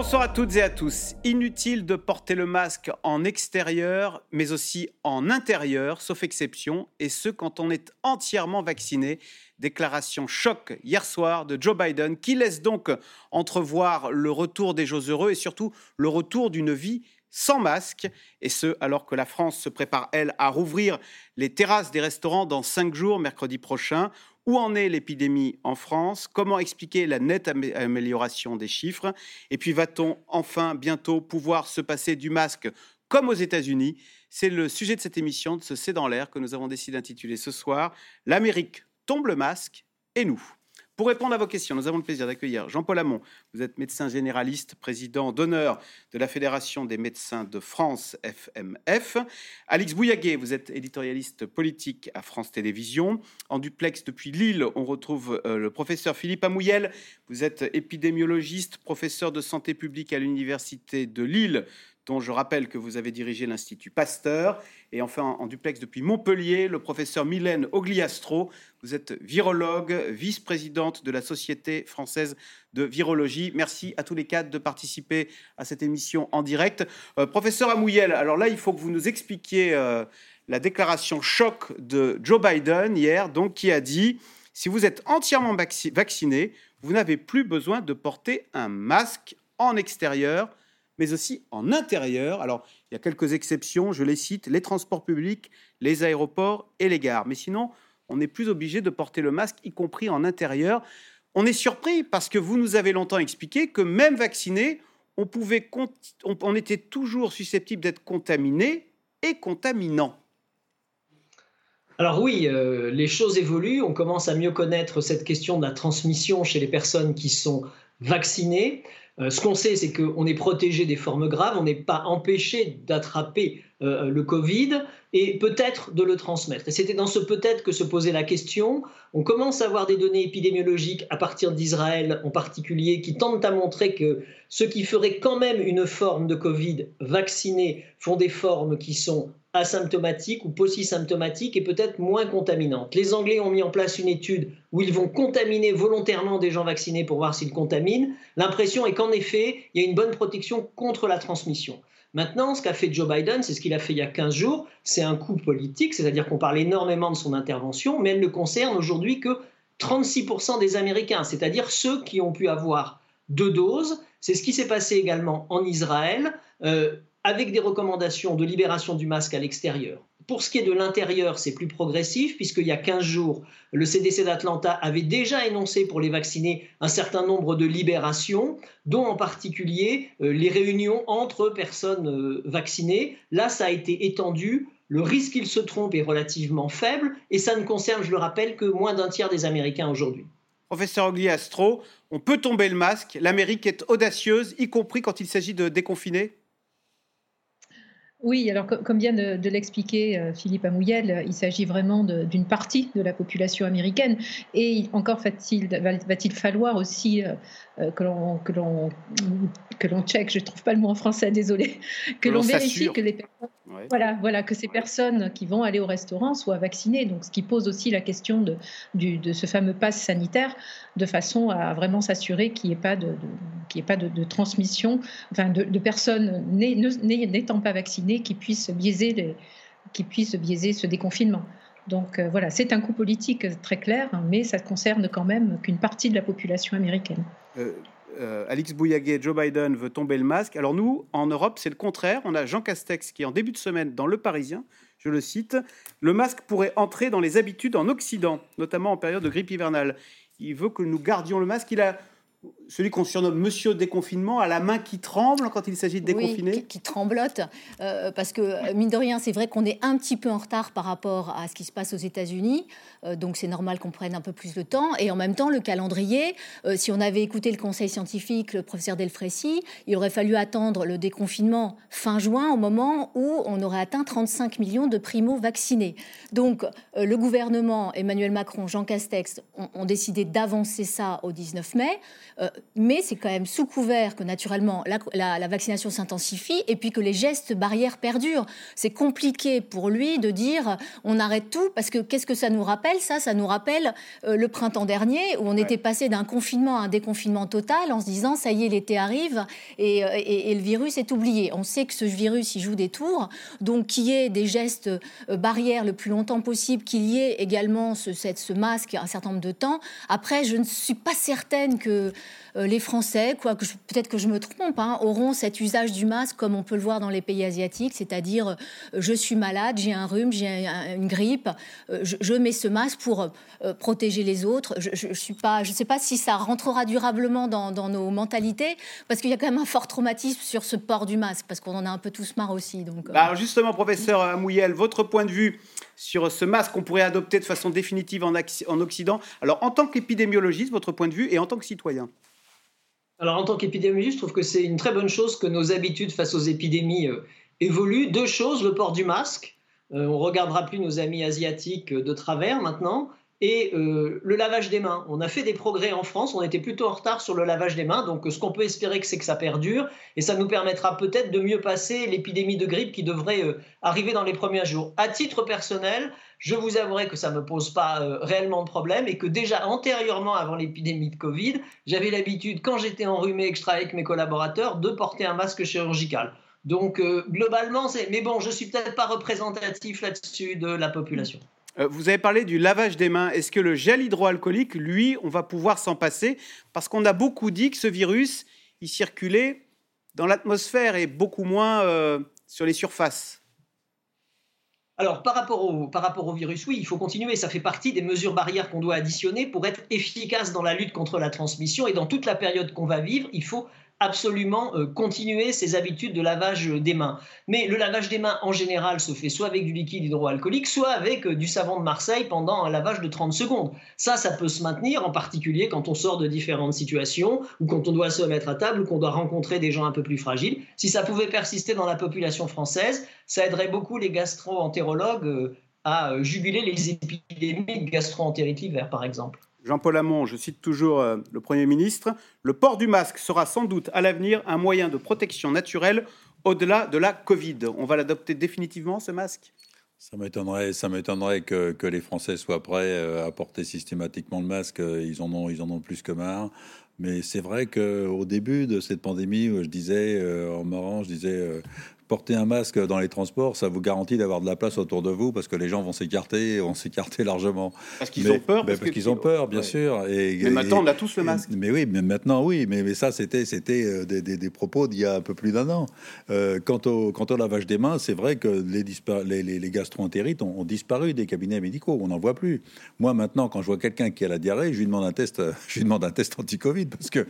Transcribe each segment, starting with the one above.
Bonsoir à toutes et à tous. Inutile de porter le masque en extérieur, mais aussi en intérieur, sauf exception, et ce quand on est entièrement vacciné. Déclaration choc hier soir de Joe Biden qui laisse donc entrevoir le retour des jours heureux et surtout le retour d'une vie sans masque, et ce alors que la France se prépare, elle, à rouvrir les terrasses des restaurants dans cinq jours, mercredi prochain. Où en est l'épidémie en France? Comment expliquer la nette amélioration des chiffres? Et puis va-t-on enfin bientôt pouvoir se passer du masque comme aux États-Unis? C'est le sujet de cette émission, de ce C'est dans l'air que nous avons décidé d'intituler ce soir. L'Amérique tombe le masque et nous. Pour répondre à vos questions, nous avons le plaisir d'accueillir Jean-Paul Hamon. Vous êtes médecin généraliste, président d'honneur de la Fédération des médecins de France, FMF. Alix Bouillaguet, vous êtes éditorialiste politique à France Télévisions. En duplex depuis Lille, on retrouve euh, le professeur Philippe Amouyel. Vous êtes épidémiologiste, professeur de santé publique à l'Université de Lille dont je rappelle que vous avez dirigé l'Institut Pasteur. Et enfin, en duplex depuis Montpellier, le professeur Mylène Ogliastro. Vous êtes virologue, vice-présidente de la Société française de virologie. Merci à tous les quatre de participer à cette émission en direct. Euh, professeur Amouyel, alors là, il faut que vous nous expliquiez euh, la déclaration choc de Joe Biden hier, donc qui a dit si vous êtes entièrement vacciné, vous n'avez plus besoin de porter un masque en extérieur mais aussi en intérieur. Alors, il y a quelques exceptions, je les cite, les transports publics, les aéroports et les gares. Mais sinon, on n'est plus obligé de porter le masque, y compris en intérieur. On est surpris parce que vous nous avez longtemps expliqué que même vacciné, on, pouvait, on, était toujours susceptible d'être contaminé et contaminant. Alors oui, euh, les choses évoluent. On commence à mieux connaître cette question de la transmission chez les personnes qui sont vaccinées. Euh, ce qu'on sait, c'est qu'on est protégé des formes graves, on n'est pas empêché d'attraper euh, le Covid et peut-être de le transmettre. Et c'était dans ce peut-être que se posait la question. On commence à avoir des données épidémiologiques à partir d'Israël en particulier qui tentent à montrer que ceux qui feraient quand même une forme de Covid vaccinée font des formes qui sont asymptomatiques ou symptomatiques et peut-être moins contaminantes. Les Anglais ont mis en place une étude où ils vont contaminer volontairement des gens vaccinés pour voir s'ils contaminent. L'impression est qu'en effet, il y a une bonne protection contre la transmission. Maintenant, ce qu'a fait Joe Biden, c'est ce qu'il a fait il y a 15 jours, c'est un coup politique, c'est-à-dire qu'on parle énormément de son intervention, mais elle ne concerne aujourd'hui que 36% des Américains, c'est-à-dire ceux qui ont pu avoir deux doses. C'est ce qui s'est passé également en Israël. Euh, avec des recommandations de libération du masque à l'extérieur. Pour ce qui est de l'intérieur, c'est plus progressif, puisqu'il y a 15 jours, le CDC d'Atlanta avait déjà énoncé pour les vacciner un certain nombre de libérations, dont en particulier euh, les réunions entre personnes euh, vaccinées. Là, ça a été étendu. Le risque qu'ils se trompent est relativement faible, et ça ne concerne, je le rappelle, que moins d'un tiers des Américains aujourd'hui. Professeur Ogliastro, on peut tomber le masque. L'Amérique est audacieuse, y compris quand il s'agit de déconfiner? Oui, alors comme vient de, l'expliquer euh, Philippe Amouyel, il s'agit vraiment d'une partie de la population américaine. Et encore va-t-il falloir aussi euh, euh, que l'on que l'on check, je ne trouve pas le mot en français, désolé, que, l'on vérifie que les personnes, voilà, voilà, que ces personnes qui vont aller au restaurant soient vaccinées. Donc, ce qui pose aussi la question de, du, de ce fameux pass sanitaire, de façon à vraiment s'assurer qu'il n'y ait pas de, ait pas de, transmission, enfin, de, personnes n'étant pas vaccinées qui puissent biaiser les, qui puissent biaiser ce déconfinement. Donc euh, voilà, c'est un coup politique très clair, mais ça concerne quand même qu'une partie de la population américaine. Euh, euh, Alix Bouillaguet, Joe Biden veut tomber le masque. Alors nous, en Europe, c'est le contraire. On a Jean Castex qui, en début de semaine, dans Le Parisien, je le cite, le masque pourrait entrer dans les habitudes en Occident, notamment en période de grippe hivernale. Il veut que nous gardions le masque. Il a celui qu'on surnomme Monsieur déconfinement, a la main qui tremble quand il s'agit de déconfiner oui, qui, tremblote, euh, parce que mine de rien, c'est vrai qu'on est un petit peu en retard par rapport à ce qui se passe aux États-Unis, euh, donc c'est normal qu'on prenne un peu plus de temps. Et en même temps, le calendrier, euh, si on avait écouté le conseil scientifique, le professeur Delfrécy, il aurait fallu attendre le déconfinement fin juin, au moment où on aurait atteint 35 millions de primo-vaccinés. Donc le gouvernement, Emmanuel Macron, Jean Castex, ont décidé d'avancer ça au 19 mai. Euh, mais c'est quand même sous couvert que naturellement la, la, vaccination s'intensifie et puis que les gestes barrières perdurent. C'est compliqué pour lui de dire on arrête tout parce que qu'est-ce que ça nous rappelle Ça, ça nous rappelle euh, le printemps dernier où on était passé d'un confinement à un déconfinement total en se disant ça y est, l'été arrive et, euh, et, le virus est oublié. On sait que ce virus il joue des tours, donc qu'il y ait des gestes barrières le plus longtemps possible, qu'il y ait également ce, ce masque un certain nombre de temps. Après, je ne suis pas certaine que euh, les Français, quoi, peut-être que je me trompe, hein, auront cet usage du masque comme on peut le voir dans les pays asiatiques, c'est-à-dire euh, je suis malade, j'ai un rhume, j'ai une grippe, euh, je, mets ce masque pour protéger les autres. Je ne sais pas si ça rentrera durablement dans, nos mentalités, parce qu'il y a quand même un fort traumatisme sur ce port du masque, parce qu'on en a un peu tous marre aussi. Donc, bah, justement, professeur Amouyel, votre point de vue sur ce masque qu'on pourrait adopter de façon définitive en, en Occident. Alors, en tant qu'épidémiologiste, votre point de vue et en tant que citoyen? Alors, en tant qu'épidémiologiste, je trouve que c'est une très bonne chose que nos habitudes face aux épidémies euh, évoluent. Deux choses, le port du masque. Euh, on regardera plus nos amis asiatiques euh, de travers maintenant et euh, le lavage des mains. On a fait des progrès en France, on était plutôt en retard sur le lavage des mains, donc ce qu'on peut espérer, c'est que ça perdure, et ça nous permettra peut-être de mieux passer l'épidémie de grippe qui devrait euh, arriver dans les premiers jours. À titre personnel, je vous avouerai que ça ne me pose pas euh, réellement de problème, et que déjà antérieurement, avant l'épidémie de Covid, j'avais l'habitude, quand j'étais enrhumé et que je travaillais avec mes collaborateurs, de porter un masque chirurgical. Donc globalement, c'est... Mais bon, je ne suis peut-être pas représentatif là-dessus de la population. Euh, vous avez parlé du lavage des mains. Est-ce que le gel hydroalcoolique, lui, on va pouvoir s'en passer? Parce qu'on a beaucoup dit que ce virus, il circulait dans l'atmosphère et beaucoup moins euh, sur les surfaces. Alors, par rapport, au, par rapport au virus, oui, il faut continuer. Ça fait partie des mesures barrières qu'on doit additionner pour être efficace dans la lutte contre la transmission. Et dans toute la période qu'on va vivre, il faut absolument euh, continuer ces habitudes de lavage des mains. Mais le lavage des mains, en général, se fait soit avec du liquide hydroalcoolique, soit avec euh, du savon de Marseille pendant un lavage de 30 secondes. Ça, ça peut se maintenir, en particulier quand on sort de différentes situations, ou quand on doit se mettre à table, ou qu'on doit rencontrer des gens un peu plus fragiles. Si ça pouvait persister dans la population française, ça aiderait beaucoup les gastro-entérologues euh, à juguler les épidémies de gastro-entérite l'hiver, par exemple. Jean-Paul Hamon, je cite toujours euh, le Premier ministre, le port du masque sera sans doute à l'avenir un moyen de protection naturelle au-delà de la Covid. On va l'adopter définitivement, ce masque? Ça m'étonnerait, ça m'étonnerait que, les Français soient prêts euh, à porter systématiquement le masque. Ils en ont, ils en ont plus que marre. Mais c'est vrai qu'au début de cette pandémie, je disais, euh, en marrant, je disais, porter un masque dans les transports, ça vous garantit d'avoir de la place autour de vous parce que les gens vont s'écarter, vont s'écarter largement. Parce qu'ils ont peur. Parce, qu'ils ont peur, bien sûr. Et, mais maintenant, on a tous le masque. Mais oui, mais maintenant, oui. Mais, mais ça, c'était c'était euh, des, des, propos d'il y a un peu plus d'un an. Euh, quant, au, quant au lavage des mains, c'est vrai que les, les, les, les gastro-entérites ont, disparu des cabinets médicaux. On n'en voit plus. Moi, maintenant, quand je vois quelqu'un qui a la diarrhée, je lui demande un test, je lui demande un test anti-Covid parce que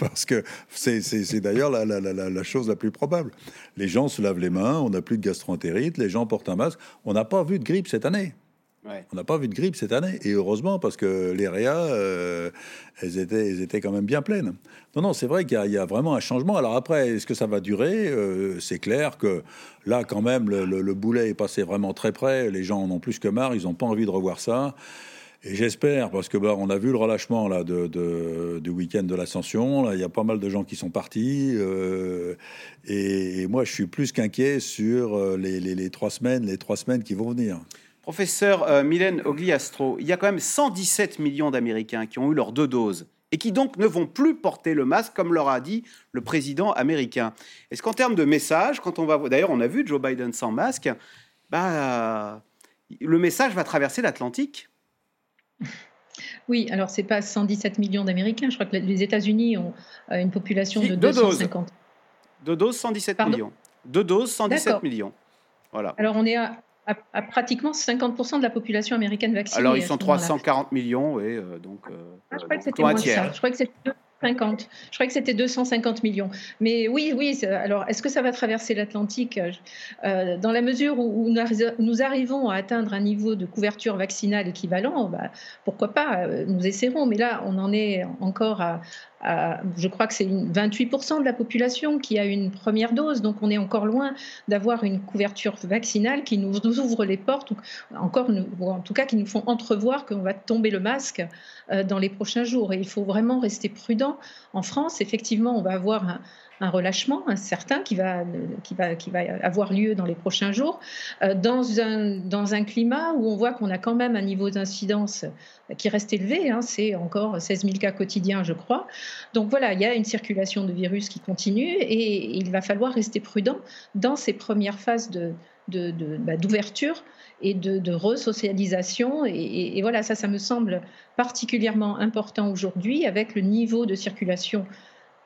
parce que c'est d'ailleurs la, la, la, la chose la plus probable. Les gens se lavent les mains, on n'a plus de gastroentérite, les gens portent un masque. On n'a pas vu de grippe cette année. On n'a pas vu de grippe cette année, et heureusement parce que les réas, euh, elles, étaient, elles étaient quand même bien pleines. Non, non, c'est vrai qu'il y, a vraiment un changement. Alors après, est-ce que ça va durer? Euh, C'est clair que là, quand même, le, boulet est passé vraiment très près. Les gens en ont plus que marre, ils n'ont pas envie de revoir ça. Et j'espère, parce que bah, on a vu le relâchement là de, du week-end de l'ascension. Il y a pas mal de gens qui sont partis, euh, et, moi, je suis plus qu'inquiet sur euh, les, trois semaines, les trois semaines qui vont venir. Professeur euh, Mylène Ogliastro, il y a quand même 117 millions d'Américains qui ont eu leurs deux doses et qui donc ne vont plus porter le masque, comme leur a dit le président américain. Est-ce qu'en termes de message, quand on va, d'ailleurs, on a vu Joe Biden sans masque, bah, le message va traverser l'Atlantique oui, alors c'est pas 117 millions d'Américains. Je crois que les États-Unis ont euh, une population de 250. Doses. Deux doses, 117 millions. Deux doses, 117 millions. Voilà. Alors on est à, pratiquement 50% de la population américaine vaccinée. Alors ils sont 340 millions, oui, euh, donc. Euh, ah, je crois que c'était moins ça. Je crois que c'était 50. Je crois que c'était 250 millions. Mais oui, oui. Alors, est-ce que ça va traverser l'Atlantique euh, Dans la mesure où, nous arrivons à atteindre un niveau de couverture vaccinale équivalent, bah, pourquoi pas euh, Nous essaierons. Mais là, on en est encore à, je crois que c'est 28% de la population qui a une première dose, donc on est encore loin d'avoir une couverture vaccinale qui nous ouvre les portes, ou encore, ou en tout cas qui nous font entrevoir qu'on va tomber le masque euh, dans les prochains jours. Et il faut vraiment rester prudent. En France, effectivement, on va avoir un, un relâchement certain qui va, qui, va, qui va avoir lieu dans les prochains jours, euh, dans un, dans un climat où on voit qu'on a quand même un niveau d'incidence qui reste élevé, hein, c'est encore 16 000 cas quotidiens, je crois. Donc voilà, il y a une circulation de virus qui continue et il va falloir rester prudent dans ces premières phases de, bah, d'ouverture et de, de resocialisation. Et, voilà, ça, ça me semble particulièrement important aujourd'hui avec le niveau de circulation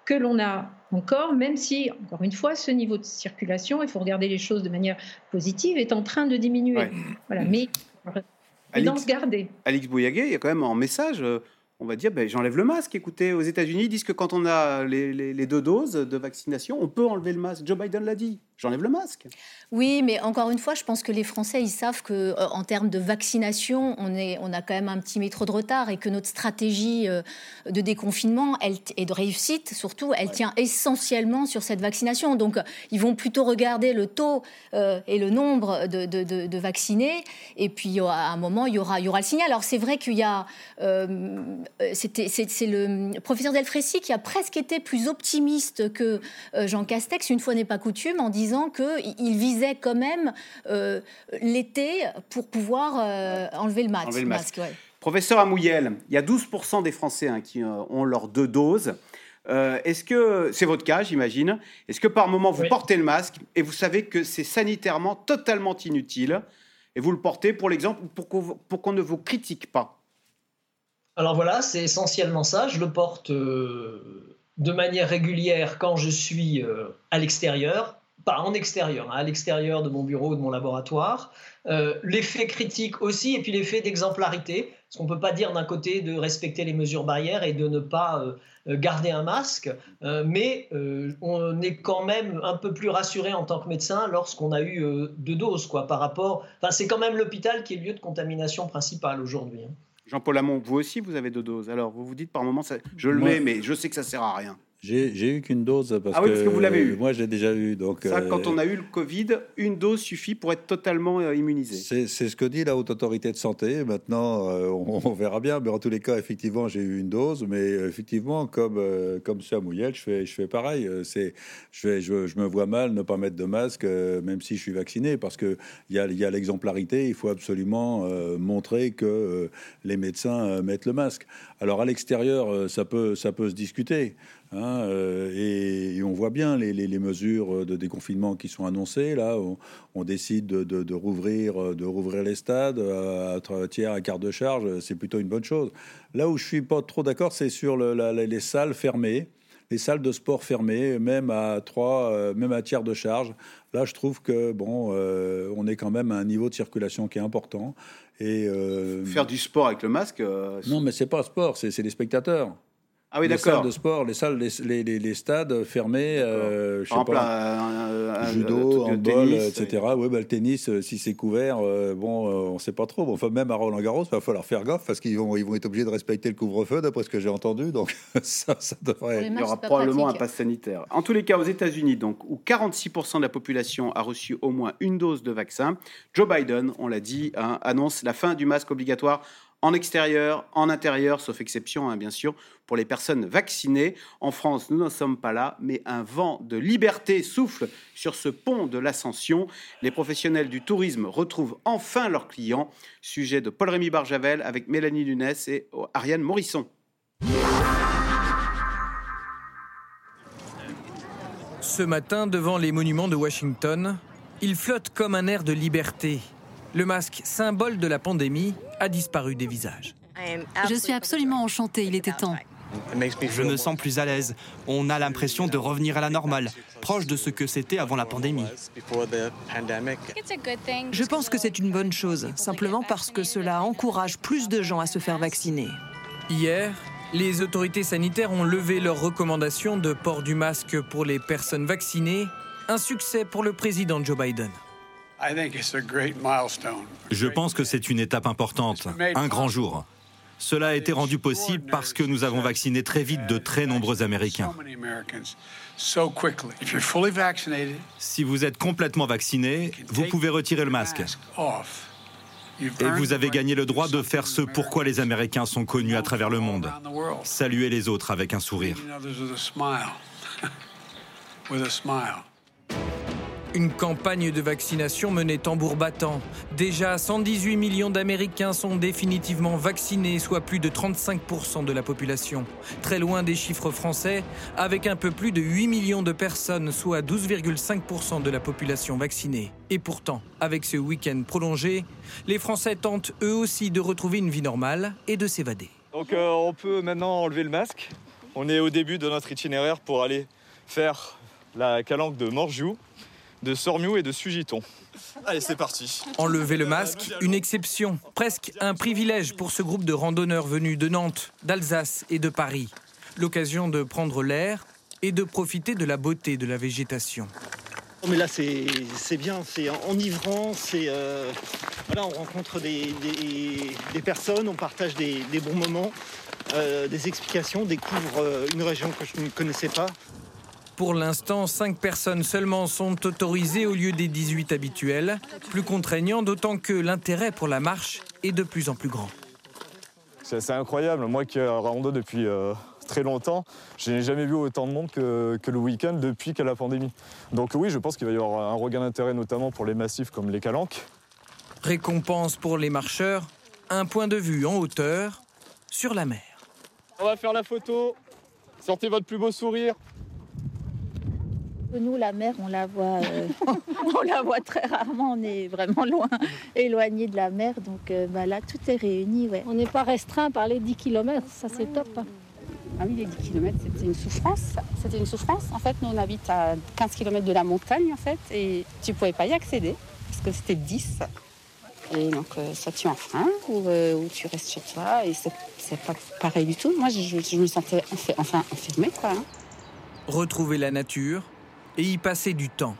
que l'on a encore, même si, encore une fois, ce niveau de circulation, il faut regarder les choses de manière positive, est en train de diminuer. Voilà, mais Alix, garder. Alix Bouillaguet, il y a quand même un message. Euh, on va dire, ben, j'enlève le masque. Écoutez, aux États-Unis, ils disent que quand on a les, deux doses de vaccination, on peut enlever le masque. Joe Biden l'a dit. J'enlève le masque. Oui, mais encore une fois, je pense que les Français, ils savent que euh, en termes de vaccination, on, est, on a quand même un petit métro de retard et que notre stratégie euh, de déconfinement elle, et de réussite, surtout, elle tient essentiellement sur cette vaccination. Donc, ils vont plutôt regarder le taux euh, et le nombre de, de, de, vaccinés. Et puis, à un moment, il y aura, il y aura le signal. Alors, c'est vrai qu'il y a. C'était, c'est, le professeur Delfrécy qui a presque été plus optimiste que Jean Castex, une fois n'est pas coutume, en disant disant qu'il visait quand même euh, l'été pour pouvoir euh, enlever le masque. Professeur Amouyel, il y a 12% des Français hein, qui euh, ont leurs deux doses. Est-ce que c'est votre cas, j'imagine Est-ce que par moment vous portez le masque et vous savez que c'est sanitairement totalement inutile et vous le portez pour l'exemple pour qu'on ne vous critique pas? Alors voilà, c'est essentiellement ça. Je le porte de manière régulière quand je suis à l'extérieur, pas en extérieur, hein, à l'extérieur de mon bureau, de mon laboratoire. Euh, l'effet critique aussi, et puis l'effet d'exemplarité, parce qu'on ne peut pas dire d'un côté de respecter les mesures barrières et de ne pas euh, euh, garder un masque, mais on est quand même un peu plus rassuré en tant que médecin lorsqu'on a eu deux doses, quoi, par rapport. Enfin, c'est quand même l'hôpital qui est le lieu de contamination principal aujourd'hui. Hein. Jean-Paul Lamont, vous aussi, vous avez deux doses. Alors, vous vous dites par moment, je le mets, mais je sais que ça sert à rien. J'ai eu qu'une dose parce, ah oui, parce que, vous l'avez eu. Moi, j'ai déjà eu. Donc, Ça, quand euh, on a eu le Covid, une dose suffit pour être totalement euh, immunisé. C'est ce que dit la haute autorité de santé. Maintenant, euh, on, verra bien. Mais en tous les cas, effectivement, j'ai eu une dose. Mais effectivement, comme comme Samouyel, je fais je fais pareil. C'est je, je, je, me vois mal ne pas mettre de masque, même si je suis vacciné, parce que il y a, y a l'exemplarité. Il faut absolument montrer que les médecins mettent le masque. Alors à l'extérieur, ça peut ça peut se discuter. Hein, euh, et, on voit bien les, mesures de déconfinement qui sont annoncées. Là, on, décide de, rouvrir, de rouvrir les stades à, tiers, à quart de charge. C'est plutôt une bonne chose. Là où je suis pas trop d'accord, c'est sur les salles fermées, les salles de sport fermées, même à trois, euh, même à tiers de charge. Là, je trouve que bon, euh, on est quand même à un niveau de circulation qui est important. Et faire du sport avec le masque. non, mais c'est pas sport, c'est les spectateurs. Ah oui, les salles de sport, les salles, les, les, les stades fermés, euh, je sais pas, un, judo, handball, etc. Oui, bah, le tennis, euh, si c'est couvert, euh, bon, on ne sait pas trop. Bon, enfin, même à Roland Garros, il va falloir faire gaffe parce qu'ils vont, ils vont être obligés de respecter le couvre-feu, d'après ce que j'ai entendu. Donc ça, ça devrait. Il y aura probablement un pass sanitaire. En tous les cas, aux États-Unis, donc où 46% de la population a reçu au moins une dose de vaccin, Joe Biden, on l'a dit, hein, annonce la fin du masque obligatoire en extérieur, en intérieur, sauf exception, hein, bien sûr, pour les personnes vaccinées. En France, nous n'en sommes pas là, mais un vent de liberté souffle sur ce pont de l'ascension. Les professionnels du tourisme retrouvent enfin leurs clients. Sujet de Paul-Rémy Barjavel avec Mélanie Nunes et Ariane Morisson. Ce matin, devant les monuments de Washington, il flotte comme un air de liberté le masque, symbole de la pandémie, a disparu des visages. Je suis absolument enchantée, il était temps. Je me sens plus à l'aise. On a l'impression de revenir à la normale, proche de ce que c'était avant la pandémie. Je pense que c'est une bonne chose, simplement parce que cela encourage plus de gens à se faire vacciner. Hier, les autorités sanitaires ont levé leurs recommandations de port du masque pour les personnes vaccinées, un succès pour le président Joe Biden. Je pense que c'est une étape importante, un grand jour. Cela a été rendu possible parce que nous avons vacciné très vite de très nombreux Américains. Si vous êtes complètement vacciné, vous pouvez retirer le masque. Et vous avez gagné le droit de faire ce pourquoi les Américains sont connus à travers le monde. Saluer les autres avec un sourire. Une campagne de vaccination menée tambour battant. Déjà, 118 millions d'Américains sont définitivement vaccinés, soit plus de 35% de la population. Très loin des chiffres français, avec un peu plus de 8 millions de personnes, soit 12,5% de la population vaccinée. Et pourtant, avec ce week-end prolongé, les Français tentent eux aussi de retrouver une vie normale et de s'évader. Donc euh, on peut maintenant enlever le masque. On est au début de notre itinéraire pour aller faire la calanque de Morgiou de Sormiou et de Sugiton. Allez, c'est parti. Enlever le masque, une exception, presque un privilège pour ce groupe de randonneurs venus de Nantes, d'Alsace et de Paris. L'occasion de prendre l'air et de profiter de la beauté de la végétation. Oh, mais là, c'est bien, c'est enivrant, c'est euh, voilà, on rencontre des, personnes, on partage des, bons moments, euh, des explications, découvre euh, une région que je ne connaissais pas. Pour l'instant, 5 personnes seulement sont autorisées au lieu des 18 habituels. Plus contraignant, d'autant que l'intérêt pour la marche est de plus en plus grand. C'est incroyable. Moi qui rando depuis euh, très longtemps, je n'ai jamais vu autant de monde que, le week-end depuis qu'il y a la pandémie. Donc oui, je pense qu'il va y avoir un regain d'intérêt notamment pour les massifs comme les calanques. Récompense pour les marcheurs, un point de vue en hauteur sur la mer. On va faire la photo. Sortez votre plus beau sourire. Nous, la mer, on la voit, euh, on la voit très rarement. On est vraiment loin, éloigné de la mer. Donc euh, bah, là, tout est réuni. Ouais. On n'est pas restreint par les 10 km, ça c'est top. Ah oui, les 10 km, c'était une souffrance. C'était une souffrance. En fait, nous, on habite à 15 km de la montagne, en fait, et tu pouvais pas y accéder parce que c'était 10. Et donc, euh, soit tu enfreins ou, ou, tu restes chez toi, et c'est pas pareil du tout. Moi, je, me sentais enfin enfermée, quoi. Hein. Retrouver la nature, et y passer du temps.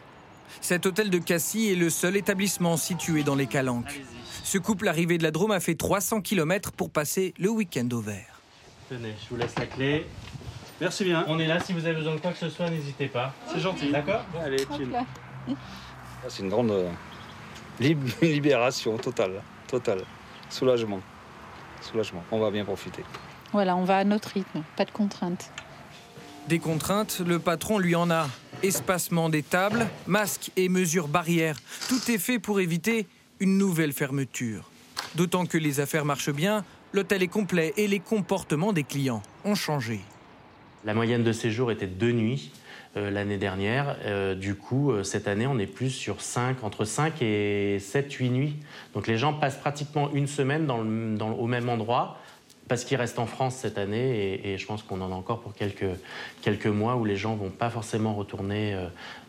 Cet hôtel de Cassis est le seul établissement situé dans les Calanques. Ce couple arrivé de la Drôme a fait 300 km pour passer le week-end au vert. Tenez, je vous laisse la clé. Merci bien. On est là, si vous avez besoin de quoi que ce soit, n'hésitez pas. C'est gentil. D'accord Allez, chill. Ah, c'est une grande euh, libération totale, totale. Soulagement. Soulagement. On va bien profiter. Voilà, on va à notre rythme, pas de contraintes. Des contraintes, le patron lui en a. Espacement des tables, masques et mesures barrières. Tout est fait pour éviter une nouvelle fermeture. D'autant que les affaires marchent bien, l'hôtel est complet et les comportements des clients ont changé. La moyenne de séjour était deux nuits euh, l'année dernière. Euh, du coup, euh, cette année, on est plus sur 5, entre 5 et 7, 8 nuits. Donc les gens passent pratiquement une semaine au même endroit parce qu'il reste en France cette année et, je pense qu'on en a encore pour quelques, quelques mois où les gens vont pas forcément retourner euh,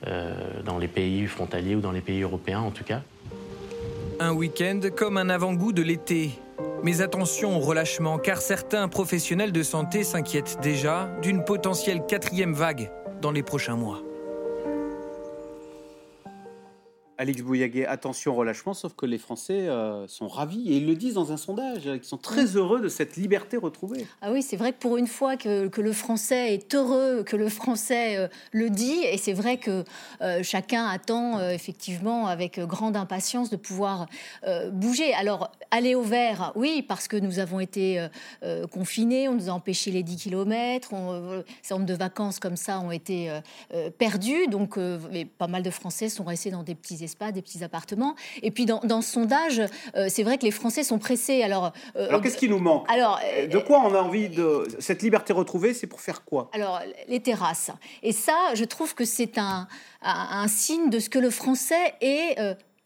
euh, dans les pays frontaliers ou dans les pays européens en tout cas. Un week-end comme un avant-goût de l'été. Mais attention au relâchement car certains professionnels de santé s'inquiètent déjà d'une potentielle quatrième vague dans les prochains mois. Alix Bouillaguet, attention au relâchement, sauf que les Français euh, sont ravis et ils le disent dans un sondage. Ils sont très heureux de cette liberté retrouvée. Ah oui, c'est vrai que pour une fois que, le Français est heureux, que le Français euh, le dit, et c'est vrai que euh, chacun attend effectivement avec grande impatience de pouvoir bouger. Alors, aller au vert, oui, parce que nous avons été confinés, on nous a empêché les 10 km, un certain nombre de vacances comme ça ont été perdues, donc pas mal de Français sont restés dans des petits pas des petits appartements. Et puis dans, ce sondage, euh, c'est vrai que les Français sont pressés. Alors, euh, alors qu'est-ce qui nous manque? Alors, euh, de quoi on a envie de cette liberté retrouvée C'est pour faire quoi? Alors les terrasses. Et ça, je trouve que c'est un, un, un, signe de ce que le Français est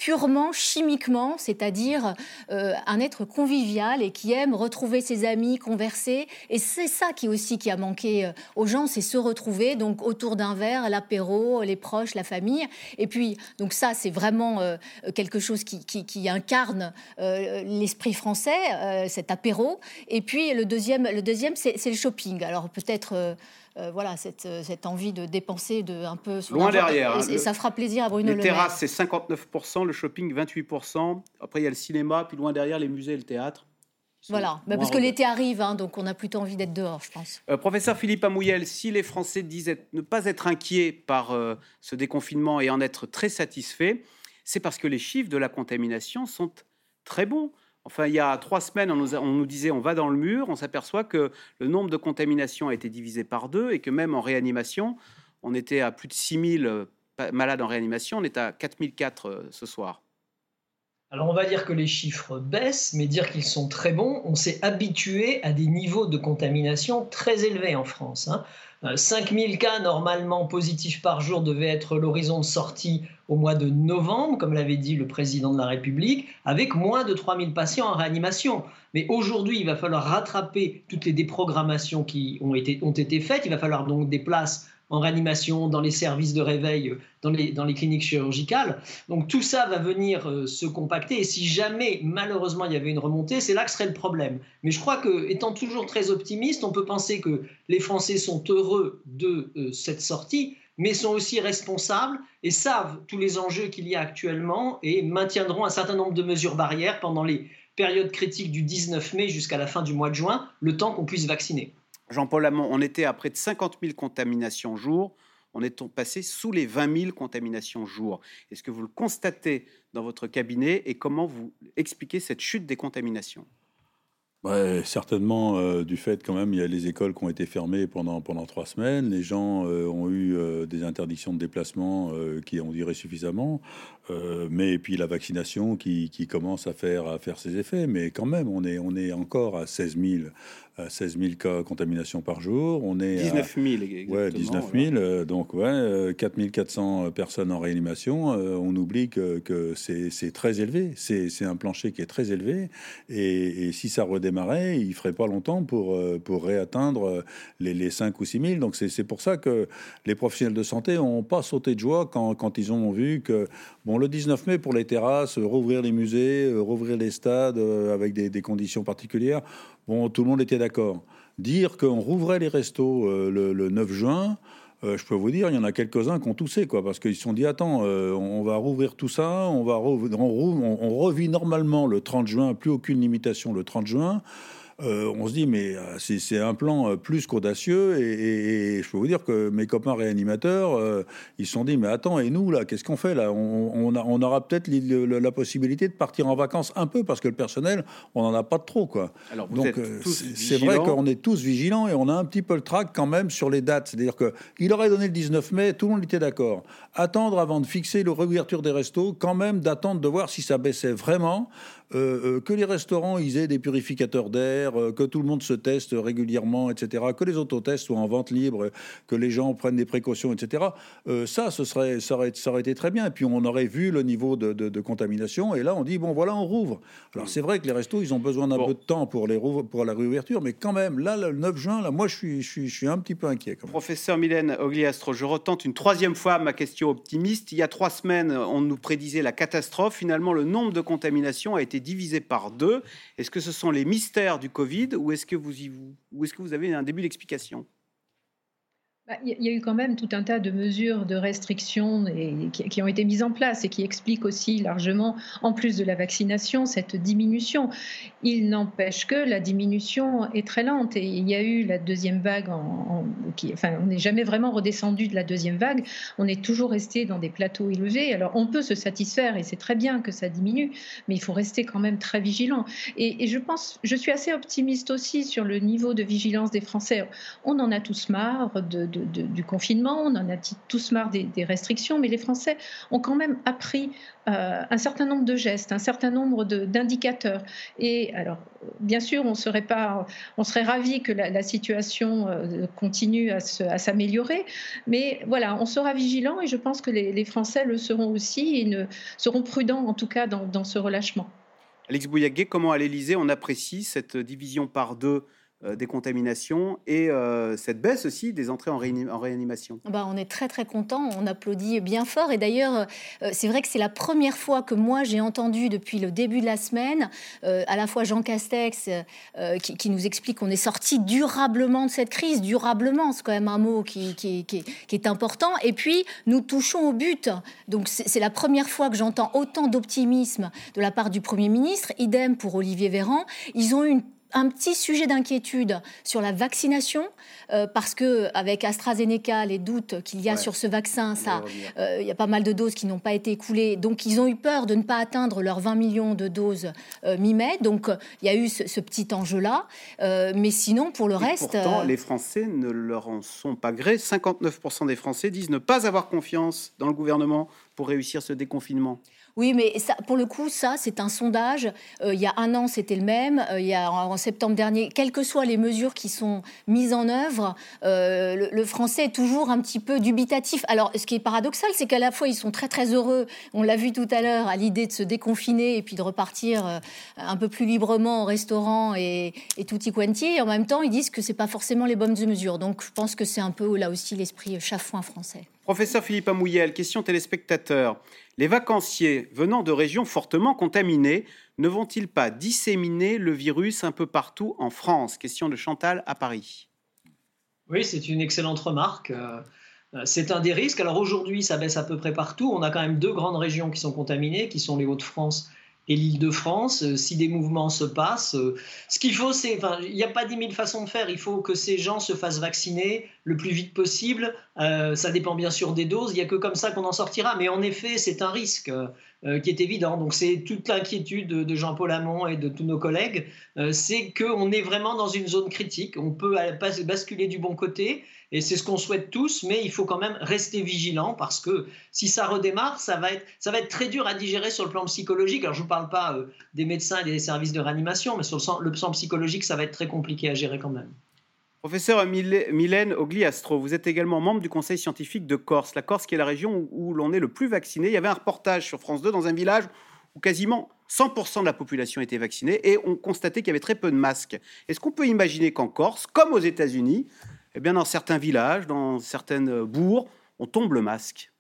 purement chimiquement, c'est-à-dire euh, un être convivial et qui aime retrouver ses amis, converser. Et c'est ça qui aussi qui a manqué euh, aux gens, c'est se retrouver donc autour d'un verre, l'apéro, les proches, la famille. Et puis donc ça, c'est vraiment euh, quelque chose qui, qui, incarne l'esprit français, cet apéro. Et puis le deuxième, le deuxième, c'est le shopping. Alors peut-être euh, voilà, cette, euh, cette, envie de dépenser de, un peu. Loin derrière. Et, hein, ça fera plaisir à Bruno Le Les terrasses, c'est 59%, le shopping, 28%. Après, il y a le cinéma, puis loin derrière, les musées et le théâtre. Voilà, bah, parce que l'été arrive, hein, donc on a plutôt envie d'être dehors, je pense. Euh, professeur Philippe Amouyel, si les Français disent ne pas être inquiets par euh, ce déconfinement et en être très satisfaits, c'est parce que les chiffres de la contamination sont très bons. Enfin, il y a trois semaines, on nous, disait on va dans le mur, on s'aperçoit que le nombre de contaminations a été divisé par deux et que même en réanimation, on était à plus de 6000 euh, malades en réanimation, on est à 4004 ce soir. Alors on va dire que les chiffres baissent, mais dire qu'ils sont très bons, on s'est habitué à des niveaux de contamination très élevés en France. Hein. 5000 euh, cas normalement positifs par jour devait être l'horizon de sortie au mois de novembre, comme l'avait dit le président de la République, avec moins de 3000 patients en réanimation. Mais aujourd'hui, il va falloir rattraper toutes les déprogrammations qui ont été, ont été faites. Il va falloir donc des places en réanimation, dans les services de réveil, dans les, dans les cliniques chirurgicales. Donc tout ça va venir euh, se compacter. Et si jamais, malheureusement, il y avait une remontée, c'est là que serait le problème. Mais je crois que, étant toujours très optimiste, on peut penser que les Français sont heureux de euh, cette sortie, mais sont aussi responsables et savent tous les enjeux qu'il y a actuellement et maintiendront un certain nombre de mesures barrières pendant les périodes critiques du 19 mai jusqu'à la fin du mois de juin, le temps qu'on puisse vacciner. Jean-Paul Lamont, on était à près de 50 000 contaminations jour. On est passé sous les 20 000 contaminations jour. Est-ce que vous le constatez dans votre cabinet et comment vous expliquez cette chute des contaminations? Certainement euh, du fait quand même, il y a les écoles qui ont été fermées pendant, pendant trois semaines, les gens euh, ont eu euh, des interdictions de déplacement qui ont duré suffisamment, mais puis la vaccination qui, qui, commence à faire, à faire ses effets, mais quand même, on est, on est encore à 16 000 16 000 cas de contamination par jour. On est 19 000, exactement. Ouais, 19 000. Euh, donc, ouais, 4 euh, 400 personnes en réanimation. Euh, on oublie que, que c'est très élevé. C'est un plancher qui est très élevé. Et, si ça redémarrait, il ferait pas longtemps pour, pour réatteindre les, les 5 ou 6 000. Donc, c'est pour ça que les professionnels de santé n'ont pas sauté de joie quand, quand ils ont vu que, bon, le 19 mai pour les terrasses, rouvrir les musées, rouvrir les stades avec des, des conditions particulières. Bon, tout le monde était d'accord. Dire qu'on rouvrait les restos euh, le, 9 juin, euh, je peux vous dire, il y en a quelques-uns qui ont toussé, quoi, parce qu'ils se sont dit attends, euh, on va rouvrir tout ça, on va on, on, revit normalement le 30 juin, plus aucune limitation le 30 juin. Euh, on se dit, mais euh, c'est un plan euh, plus qu'audacieux. Et, je peux vous dire que mes copains réanimateurs, ils se sont dit, mais attends, et nous, là, qu'est-ce qu'on fait là? On, on, aura peut-être la possibilité de partir en vacances un peu, parce que le personnel, on n'en a pas trop. Quoi. Alors, Donc, c'est vrai qu'on est tous vigilants et on a un petit peu le trac quand même sur les dates. C'est-à-dire qu'il aurait donné le 19 mai, tout le monde était d'accord. Attendre avant de fixer le réouverture des restos, quand même d'attendre de voir si ça baissait vraiment. Euh, euh, que les restaurants ils aient des purificateurs d'air, euh, que tout le monde se teste régulièrement, etc., que les autotests soient en vente libre, que les gens prennent des précautions, etc. ça, ce serait, ça aurait, ça aurait, été très bien. Et puis on aurait vu le niveau de, contamination. Et là, on dit bon, voilà, on rouvre. Alors c'est vrai que les restos, ils ont besoin d'un peu de temps pour, les pour la réouverture, mais quand même, là, le 9 juin, là, moi, je suis, je suis, je suis un petit peu inquiet. Professeur Mylène Ogliastro, je retente une troisième fois ma question optimiste. Il y a trois semaines, on nous prédisait la catastrophe. Finalement, le nombre de contaminations a été divisé par deux. Est-ce que ce sont les mystères du Covid ou est-ce que vous, avez un début d'explication? Il y a eu quand même tout un tas de mesures de restriction et, qui, ont été mises en place et qui expliquent aussi largement, en plus de la vaccination, cette diminution. Il n'empêche que la diminution est très lente et il y a eu la deuxième vague, enfin, on n'est jamais vraiment redescendu de la deuxième vague, on est toujours resté dans des plateaux élevés. Alors on peut se satisfaire et c'est très bien que ça diminue, mais il faut rester quand même très vigilant. Et, je pense, je suis assez optimiste aussi sur le niveau de vigilance des Français. On en a tous marre de du confinement, on en a tous marre des, restrictions, mais les Français ont quand même appris euh, un certain nombre de gestes, un certain nombre d'indicateurs. Et alors, bien sûr, on serait pas, on serait ravi que la, situation euh, continue à s'améliorer, mais voilà, on sera vigilant et je pense que les, Français le seront aussi et seront prudents en tout cas dans, ce relâchement. Alex Bouillaguet, comment à l'Élysée on apprécie cette division par deux des contaminations et euh, cette baisse aussi des entrées en, réanimation bah, On est très très content, on applaudit bien fort et d'ailleurs euh, c'est vrai que c'est la première fois que moi j'ai entendu depuis le début de la semaine à la fois Jean Castex qui, nous explique qu'on est sorti durablement de cette crise, durablement c'est quand même un mot qui, qui, qui, est important et puis nous touchons au but. Donc c'est la première fois que j'entends autant d'optimisme de la part du Premier ministre, idem pour Olivier Véran. Ils ont eu une un petit sujet d'inquiétude sur la vaccination, euh, parce que avec AstraZeneca, les doutes qu'il y a sur ce vaccin, ça, euh, il y a pas mal de doses qui n'ont pas été écoulées. Donc, ils ont eu peur de ne pas atteindre leurs 20 millions de doses euh, mi-mai. Donc, il y a eu ce, petit enjeu-là. mais sinon, pour le reste. Pourtant, les Français ne leur en sont pas grés. 59% des Français disent ne pas avoir confiance dans le gouvernement pour réussir ce déconfinement. Oui, mais pour le coup, ça, c'est un sondage. Euh, il y a un an, c'était le même. Euh, il y a en, septembre dernier, quelles que soient les mesures qui sont mises en œuvre, euh, le, français est toujours un petit peu dubitatif. Alors, ce qui est paradoxal, c'est qu'à la fois, ils sont très très heureux. On l'a vu tout à l'heure à l'idée de se déconfiner et puis de repartir un peu plus librement au restaurant et, et tutti quanti. Et en même temps, ils disent que c'est pas forcément les bonnes mesures. Donc, je pense que c'est un peu là aussi l'esprit chafouin français. Professeur Philippe Amouyel, question téléspectateur. Les vacanciers venant de régions fortement contaminées ne vont-ils pas disséminer le virus un peu partout en France? Question de Chantal à Paris. Oui, c'est une excellente remarque. Euh, euh, c'est un des risques. Alors aujourd'hui, ça baisse à peu près partout. On a quand même deux grandes régions qui sont contaminées, qui sont les Hauts-de-France et l'Île-de-France, euh, si des mouvements se passent. Euh, ce qu'il faut, c'est, il n'y a pas dix mille façons de faire. Il faut que ces gens se fassent vacciner le plus vite possible. Euh, ça dépend bien sûr des doses. Il n'y a que comme ça qu'on en sortira. Mais en effet, c'est un risque qui est évident. Donc c'est toute l'inquiétude de Jean-Paul Hamon et de tous nos collègues. c'est qu'on est vraiment dans une zone critique. On peut basculer du bon côté. Et c'est ce qu'on souhaite tous, mais il faut quand même rester vigilant parce que si ça redémarre, ça va être, ça va être très dur à digérer sur le plan psychologique. Alors je ne vous parle pas euh, des médecins et des services de réanimation, mais sur le, plan psychologique, ça va être très compliqué à gérer quand même. Professeur Mylène Ogliastro, vous êtes également membre du conseil scientifique de Corse. La Corse qui est la région où l'on est le plus vacciné. Il y avait un reportage sur France 2 dans un village où quasiment 100% de la population était vaccinée et on constatait qu'il y avait très peu de masques. Est-ce qu'on peut imaginer qu'en Corse, comme aux États-Unis, eh bien, dans certains villages, dans certaines bourgs, on tombe le masque.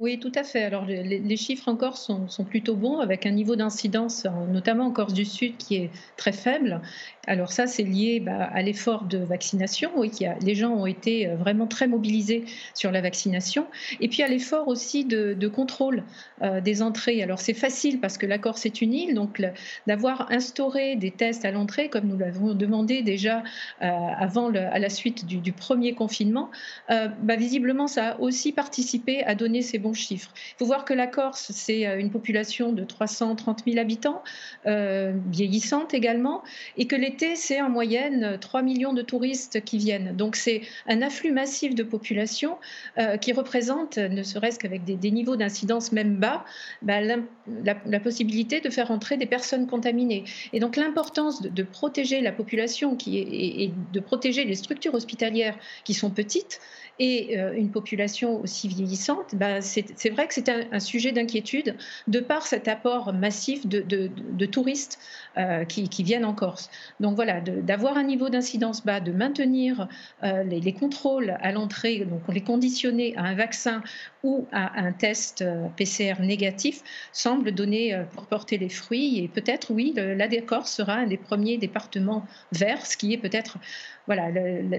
Oui, tout à fait. Alors, les, chiffres encore sont, sont, plutôt bons, avec un niveau d'incidence, notamment en Corse du Sud, qui est très faible. Alors ça, c'est lié bah, à l'effort de vaccination. Oui, a, les gens ont été euh, vraiment très mobilisés sur la vaccination. Et puis à l'effort aussi de, contrôle euh, des entrées. Alors c'est facile parce que la Corse est une île, donc d'avoir instauré des tests à l'entrée, comme nous l'avons demandé déjà euh, avant à la suite du, premier confinement, bah, visiblement ça a aussi participé à donner ces bons chiffres. Il faut voir que la Corse, c'est une population de 330 000 habitants, vieillissante également, et que les c'est en moyenne 3 millions de touristes qui viennent. Donc c'est un afflux massif de population euh, qui représente, ne serait-ce qu'avec des, niveaux d'incidence même bas, bah, la, possibilité de faire entrer des personnes contaminées. Et donc l'importance de, protéger la population est, et de protéger les structures hospitalières qui sont petites, et euh, une population aussi vieillissante, bah, c'est vrai que c'est un, sujet d'inquiétude de par cet apport massif de, touristes euh, qui, viennent en Corse. Donc voilà, d'avoir un niveau d'incidence bas, de maintenir euh, les, contrôles à l'entrée, donc les conditionner à un vaccin ou à un test PCR négatif, semble donner pour porter les fruits. Et peut-être, oui, la Corse sera un des premiers départements verts, ce qui est peut-être voilà,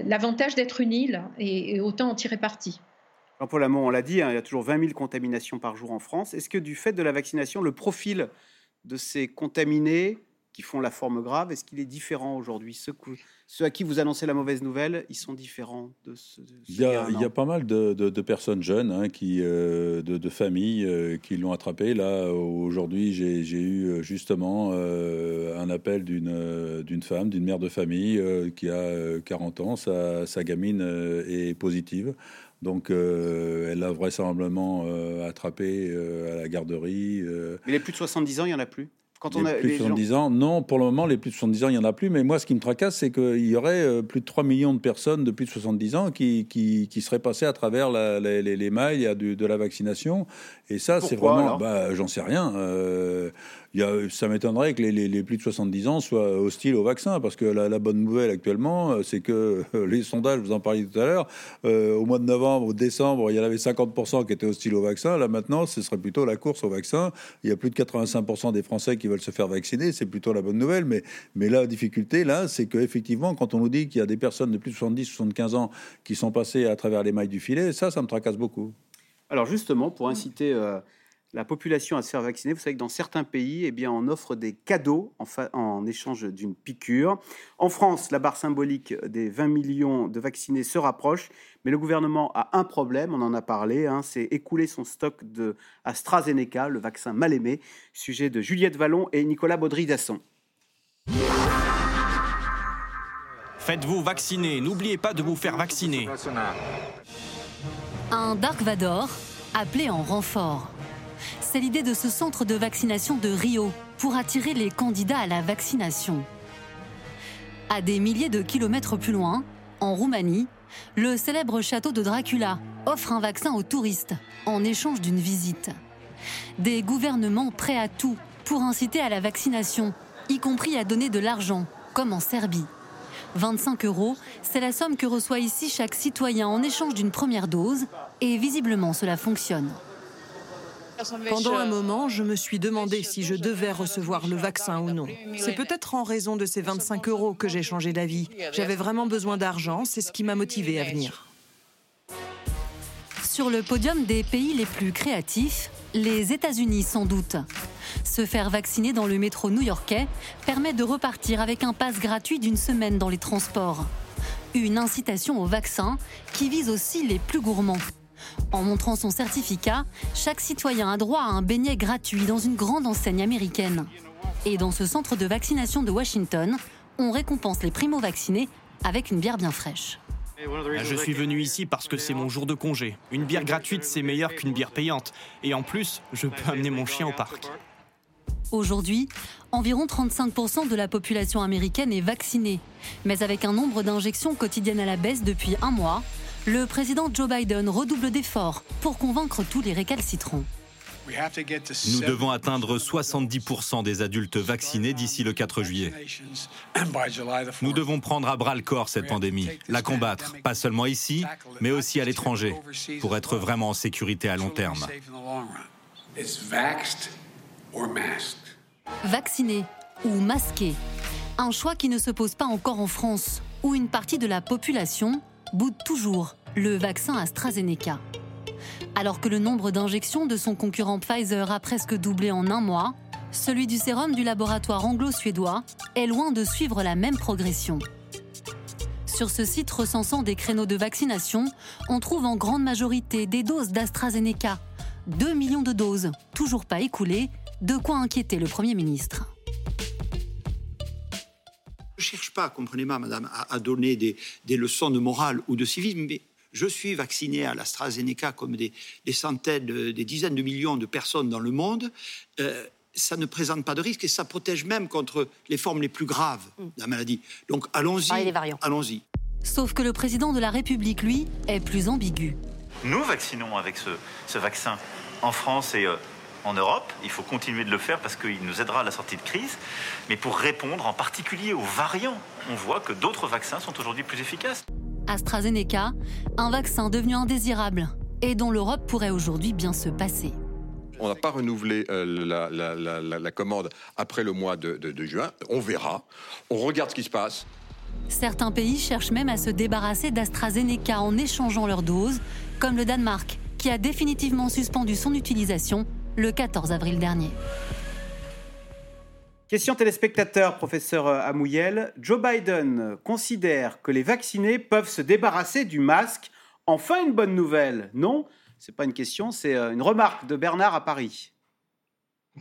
l'avantage d'être une île et, autant en tirer parti. Jean-Paul Hamon, on l'a dit, hein, il y a toujours 20 000 contaminations par jour en France. Est-ce que du fait de la vaccination, le profil de ces contaminés qui font la forme grave, est-ce qu'il est différent aujourd'hui? Ceux, ceux, à qui vous annoncez la mauvaise nouvelle, ils sont différents de ceux. il, y a, il y a pas mal de, personnes jeunes, hein, qui, euh, de, familles euh, qui l'ont attrapé. Là, aujourd'hui, j'ai eu euh, justement un appel d'une femme, d'une mère de famille qui a 40 ans. Sa, sa gamine est positive. Donc, elle l'a vraisemblablement attrapé à la garderie. Mais les plus de 70 ans, il n'y en a plus? Quand les on a plus de les gens- 70 ans, non, pour le moment, les plus de 70 ans, il n'y en a plus. Mais moi, ce qui me tracasse, c'est qu'il y aurait euh, plus de 3 millions de personnes de plus de 70 ans qui, qui, qui seraient passées à travers la- les, les- les mailles du- de la vaccination. Et ça, c'est vraiment. Bah, J'en sais rien. Euh, ça m'étonnerait que les, plus de 70 ans soient hostiles au vaccin. Parce que la, la bonne nouvelle actuellement, euh, c'est que euh, les sondages, vous en parliez tout à l'heure, euh, au mois de novembre, au décembre, il y en avait 50% qui étaient hostiles au vaccin. Là, maintenant, ce serait plutôt la course au vaccin. Il y a plus de 85% des Français qui veulent se faire vacciner. C'est plutôt la bonne nouvelle. Mais, mais la difficulté, là, c'est qu'effectivement, quand on nous dit qu'il y a des personnes de plus de 70, 75 ans qui sont passées à travers les mailles du filet, ça, ça me tracasse beaucoup. Alors justement, pour inciter euh, la population à se faire vacciner, vous savez que dans certains pays, eh bien, on offre des cadeaux en, fa- en échange d'une piqûre. En France, la barre symbolique des 20 millions de vaccinés se rapproche, mais le gouvernement a un problème, on en a parlé, hein, c'est écouler son stock de AstraZeneca, le vaccin mal aimé. Sujet de Juliette Vallon et Nicolas Baudry-Dasson. Faites-vous vacciner, n'oubliez pas de vous faire vacciner. Un Dark Vador appelé en renfort. C'est l'idée de ce centre de vaccination de Rio pour attirer les candidats à la vaccination. À des milliers de kilomètres plus loin, en Roumanie, le célèbre château de Dracula offre un vaccin aux touristes en échange d'une visite. Des gouvernements prêts à tout pour inciter à la vaccination, y compris à donner de l'argent, comme en Serbie. 25 euros, c'est la somme que reçoit ici chaque citoyen en échange d'une première dose, et visiblement cela fonctionne. Pendant un moment, je me suis demandé si je devais recevoir le vaccin ou non. C'est peut-être en raison de ces 25 euros que j'ai changé d'avis. J'avais vraiment besoin d'argent, c'est ce qui m'a motivé à venir. Sur le podium des pays les plus créatifs, les États-Unis sans doute. Se faire vacciner dans le métro new-yorkais permet de repartir avec un pass gratuit d'une semaine dans les transports. Une incitation au vaccin qui vise aussi les plus gourmands. En montrant son certificat, chaque citoyen a droit à un beignet gratuit dans une grande enseigne américaine. Et dans ce centre de vaccination de Washington, on récompense les primo-vaccinés avec une bière bien fraîche. Je suis venu ici parce que c'est mon jour de congé. Une bière gratuite, c'est meilleur qu'une bière payante. Et en plus, je peux amener mon chien au parc. Aujourd'hui, environ 35% de la population américaine est vaccinée. Mais avec un nombre d'injections quotidiennes à la baisse depuis un mois, le président Joe Biden redouble d'efforts pour convaincre tous les récalcitrants. Nous devons atteindre 70% des adultes vaccinés d'ici le 4 juillet. Nous devons prendre à bras le corps cette pandémie, la combattre, pas seulement ici, mais aussi à l'étranger, pour être vraiment en sécurité à long terme. Vacciné ou masqué Un choix qui ne se pose pas encore en France, où une partie de la population boude toujours le vaccin AstraZeneca. Alors que le nombre d'injections de son concurrent Pfizer a presque doublé en un mois, celui du sérum du laboratoire anglo-suédois est loin de suivre la même progression. Sur ce site recensant des créneaux de vaccination, on trouve en grande majorité des doses d'AstraZeneca. 2 millions de doses, toujours pas écoulées, de quoi inquiéter le Premier ministre. Je ne cherche pas, comprenez-moi, madame, à, à donner des, des leçons de morale ou de civisme, mais je suis vacciné à l'AstraZeneca comme des, des centaines, de- des dizaines de millions de personnes dans le monde. Euh, ça ne présente pas de risque et ça protège même contre les formes les plus graves de la maladie. Donc allons-y, allons-y. Sauf que le président de la République, lui, est plus ambigu. Nous vaccinons avec ce, ce vaccin en France et euh, en Europe. Il faut continuer de le faire parce qu'il nous aidera à la sortie de crise. Mais pour répondre en particulier aux variants, on voit que d'autres vaccins sont aujourd'hui plus efficaces. AstraZeneca, un vaccin devenu indésirable et dont l'Europe pourrait aujourd'hui bien se passer. On n'a pas renouvelé euh, la, la- la- la- la commande après le mois de, de- de juin. On verra. On regarde ce qui se passe. Certains pays cherchent même à se débarrasser d'AstraZeneca en échangeant leurs doses, comme le Danemark, qui a définitivement suspendu son utilisation le 14 avril dernier. Question téléspectateur, professeur euh, Amouyel. Joe Biden considère que les vaccinés peuvent se débarrasser du masque. Enfin une bonne nouvelle, non? C'est pas une question, c'est euh, une remarque de Bernard à Paris.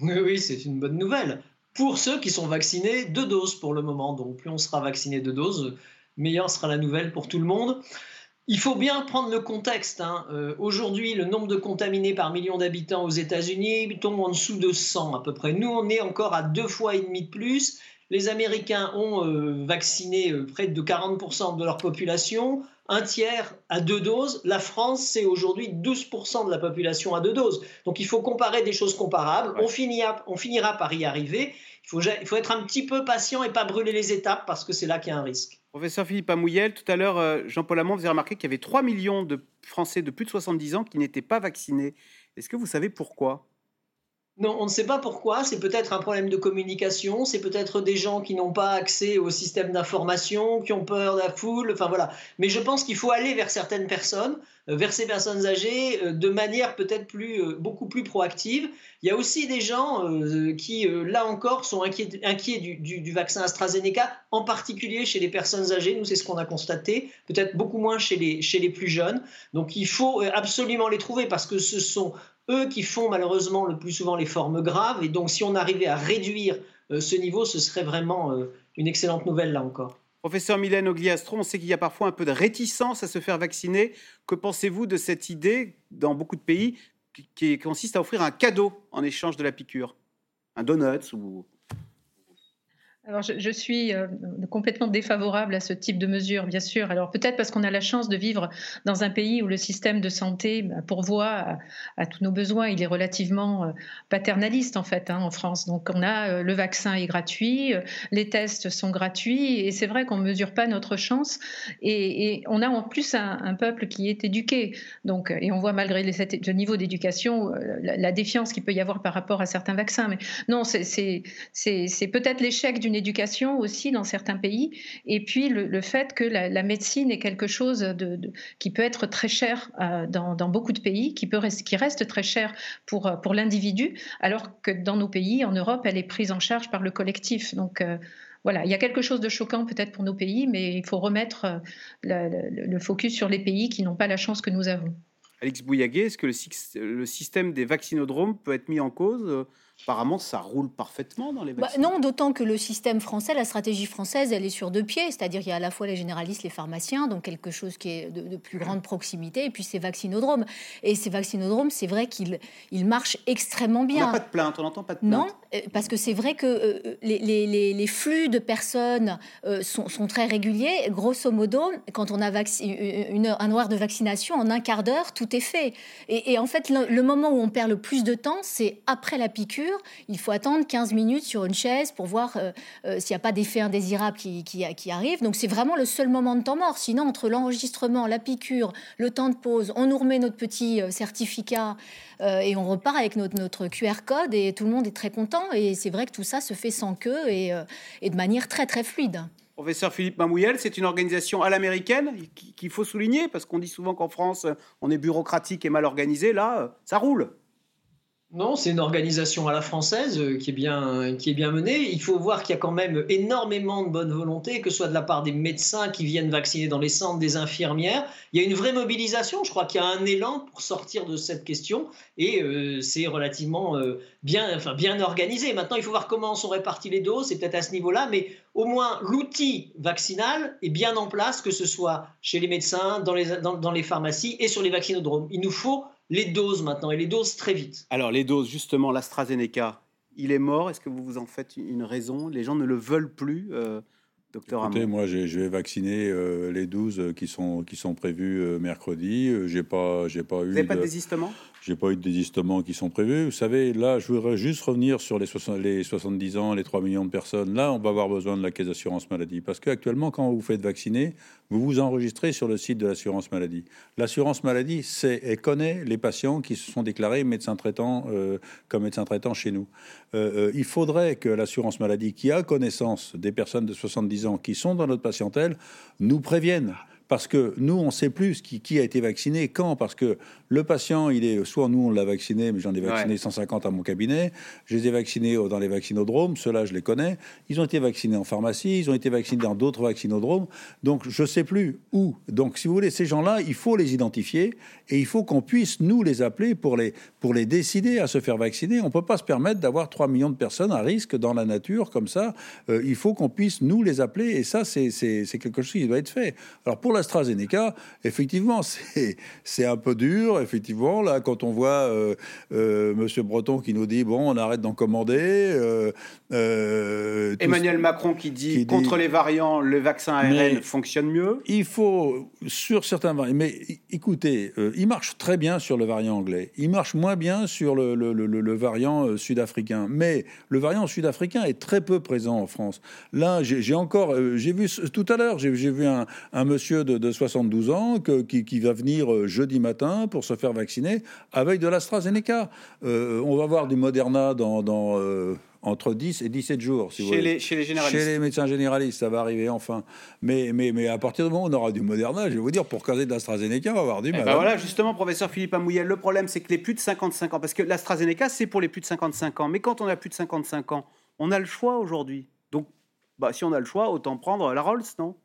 Oui, oui, c'est une bonne nouvelle. Pour ceux qui sont vaccinés, deux doses pour le moment. Donc plus on sera vacciné deux doses, meilleure sera la nouvelle pour tout le monde. Il faut bien prendre le contexte. Hein. Euh, aujourd'hui, le nombre de contaminés par million d'habitants aux États-Unis tombe en dessous de 100 à peu près. Nous, on est encore à deux fois et demi de plus. Les Américains ont euh, vacciné euh, près de 40% de leur population, un tiers à deux doses. La France, c'est aujourd'hui 12% de la population à deux doses. Donc il faut comparer des choses comparables. On, finira, on finira par y arriver. Il faut, il faut être un petit peu patient et pas brûler les étapes parce que c'est là qu'il y a un risque. Professeur Philippe Amouyel, tout à l'heure, euh, Jean-Paul Amont vous avez remarqué qu'il y avait 3 millions de Français de plus de 70 ans qui n'étaient pas vaccinés. Est-ce que vous savez pourquoi? Non, on ne sait pas pourquoi. C'est peut-être un problème de communication. C'est peut-être des gens qui n'ont pas accès au système d'information, qui ont peur de la foule. Enfin voilà. Mais je pense qu'il faut aller vers certaines personnes, euh, vers ces personnes âgées, euh, de manière peut-être plus, euh, beaucoup plus proactive. Il y a aussi des gens qui, là encore, sont inquiets, du, vaccin AstraZeneca, en particulier chez les personnes âgées. Nous, c'est ce qu'on a constaté. Peut-être beaucoup moins chez les plus jeunes. Donc, il faut absolument les trouver parce que ce sont eux qui font malheureusement le plus souvent les formes graves. Et donc, si on arrivait à réduire euh, ce niveau, ce serait vraiment euh, une excellente nouvelle là encore. Professeur Mylène Ogliastro, on sait qu'il y a parfois un peu de réticence à se faire vacciner. Que pensez-vous de cette idée, dans beaucoup de pays, qui consiste à offrir un cadeau en échange de la piqûre? Un donut ou alors, je, suis euh, complètement défavorable à ce type de mesure, bien sûr. Alors, peut-être parce qu'on a la chance de vivre dans un pays où le système de santé bah, pourvoit à, tous nos besoins. Il est relativement euh, paternaliste, en fait, hein, en France. Donc, on a euh, le vaccin est gratuit, les tests sont gratuits, et c'est vrai qu'on ne mesure pas notre chance. Et, on a en plus un, peuple qui est éduqué. Donc, et on voit malgré les, ce niveau d'éducation la, la, défiance qu'il peut y avoir par rapport à certains vaccins. Mais non, c'est peut-être l'échec d'une éducation aussi dans certains pays, et puis le, fait que la, médecine est quelque chose qui peut être très cher euh, dans, beaucoup de pays, qui, peut qui reste très cher pour, euh, pour l'individu, alors que dans nos pays, en Europe, elle est prise en charge par le collectif. Donc euh, voilà, il y a quelque chose de choquant peut-être pour nos pays, mais il faut remettre le, focus sur les pays qui n'ont pas la chance que nous avons. Alex Bouillaguet, est-ce que le, système des vaccinodromes peut être mis en cause Apparemment, ça roule parfaitement dans les bah, vaccins. non, d'autant que le système français, la stratégie française, elle est sur deux pieds. C'est-à-dire qu'il y a à la fois les généralistes, les pharmaciens, donc quelque chose qui est de, plus grande proximité, et puis ces vaccinodromes. Et ces vaccinodromes, c'est vrai qu'ils ils marchent extrêmement bien. On n'a pas de plainte, on n'entend pas de plainte. Non, euh, parce que c'est vrai que euh, les, les, les, flux de personnes euh, sont, sont, très réguliers. Grosso modo, quand on a une, un horaire de vaccination, en un quart d'heure, tout est fait. Et, en fait, le moment où on perd le plus de temps, c'est après la piqûre il faut attendre 15 minutes sur une chaise pour voir euh, euh, s'il n'y a pas d'effet indésirable qui, qui, arrive. Donc c'est vraiment le seul moment de temps mort. Sinon, entre l'enregistrement, la piqûre, le temps de pause, on nous remet notre petit euh, certificat et on repart avec notre, QR code et tout le monde est très content. Et c'est vrai que tout ça se fait sans queue et, et de manière très très fluide. Professeur Philippe Mamouyel, c'est une organisation à l'américaine qu'il faut souligner parce qu'on dit souvent qu'en France, on est bureaucratique et mal organisé. Là, ça roule. Non, c'est une organisation à la française euh, qui est bien, qui est bien menée. Il faut voir qu'il y a quand même énormément de bonne volonté, que ce soit de la part des médecins qui viennent vacciner dans les centres, des infirmières. Il y a une vraie mobilisation. Je crois qu'il y a un élan pour sortir de cette question et euh, c'est relativement euh, bien, enfin, bien organisé. Maintenant, il faut voir comment sont réparties les doses. C'est peut-être à ce niveau-là, mais au moins l'outil vaccinal est bien en place, que ce soit chez les médecins, dans les, dans les pharmacies et sur les vaccinodromes. Il nous faut les doses maintenant, et les doses très vite. Alors les doses, justement, l'AstraZeneca, il est mort. Est-ce que vous vous en faites une raison? Les gens ne le veulent plus euh, Docteur Écoutez, moi, je vais vacciner euh, les 12 qui sont, qui sont prévus euh, mercredi. J'ai pas, j'ai pas eu. Vous n'avez pas de désistement? J'ai pas eu de désistements qui sont prévus. Vous savez, là, je voudrais juste revenir sur les, les 70 ans, les 3 millions de personnes. Là, on va avoir besoin de la caisse d'assurance maladie. Parce qu'actuellement, quand vous faites vacciner, vous vous enregistrez sur le site de l'assurance maladie. L'assurance maladie, c'est, elle connaît les patients qui se sont déclarés médecins traitants euh, comme médecins traitants chez nous. Euh, euh, il faudrait que l'assurance maladie, qui a connaissance des personnes de 70 ans qui sont dans notre patientèle, nous prévienne parce que nous, on ne sait plus qui, qui, a été vacciné, quand, parce que le patient, il est, soit nous, on l'a vacciné, mais j'en ai vacciné 150 à mon cabinet, je les ai vaccinés dans les vaccinodromes, ceux-là, je les connais, ils ont été vaccinés en pharmacie, ils ont été vaccinés dans d'autres vaccinodromes, donc je ne sais plus où. Donc, si vous voulez, ces gens-là, il faut les identifier et il faut qu'on puisse nous les appeler pour les, pour les décider à se faire vacciner. On ne peut pas se permettre d'avoir 3 millions de personnes à risque dans la nature comme ça. Euh, il faut qu'on puisse nous les appeler et ça, c'est quelque chose qui doit être fait. Alors, pour la l'AstraZeneca, effectivement, c'est un peu dur. Effectivement, là, quand on voit euh, euh, Monsieur Breton qui nous dit bon, on arrête d'en commander. Emmanuel Macron qui dit, contre les variants, le vaccin ARN fonctionne mieux. Il faut sur certains variants. Mais écoutez, il marche très bien sur le variant anglais. Il marche moins bien sur le, le, le variant sud-africain. Mais le variant sud-africain est très peu présent en France. Là, j'ai encore, euh, j'ai vu tout à l'heure, j'ai vu un, monsieur de, 72 ans qui, va venir euh, jeudi matin pour se faire vacciner avec de l'AstraZeneca. Euh, on va voir du Moderna dans, entre 10 et 17 jours. Si chez, vous les, chez les généralistes. Chez les médecins généralistes, ça va arriver enfin. Mais, mais, mais à partir du moment où on aura du Moderna, je vais vous dire, pour caser de l'AstraZeneca, on va avoir du eh mal. Ben voilà, justement, professeur Philippe Amouyel, le problème, c'est que les plus de 55 ans, parce que l'AstraZeneca, c'est pour les plus de 55 ans, mais quand on a plus de 55 ans, on a le choix aujourd'hui. Donc, bah, si on a le choix, autant prendre la Rolls, non?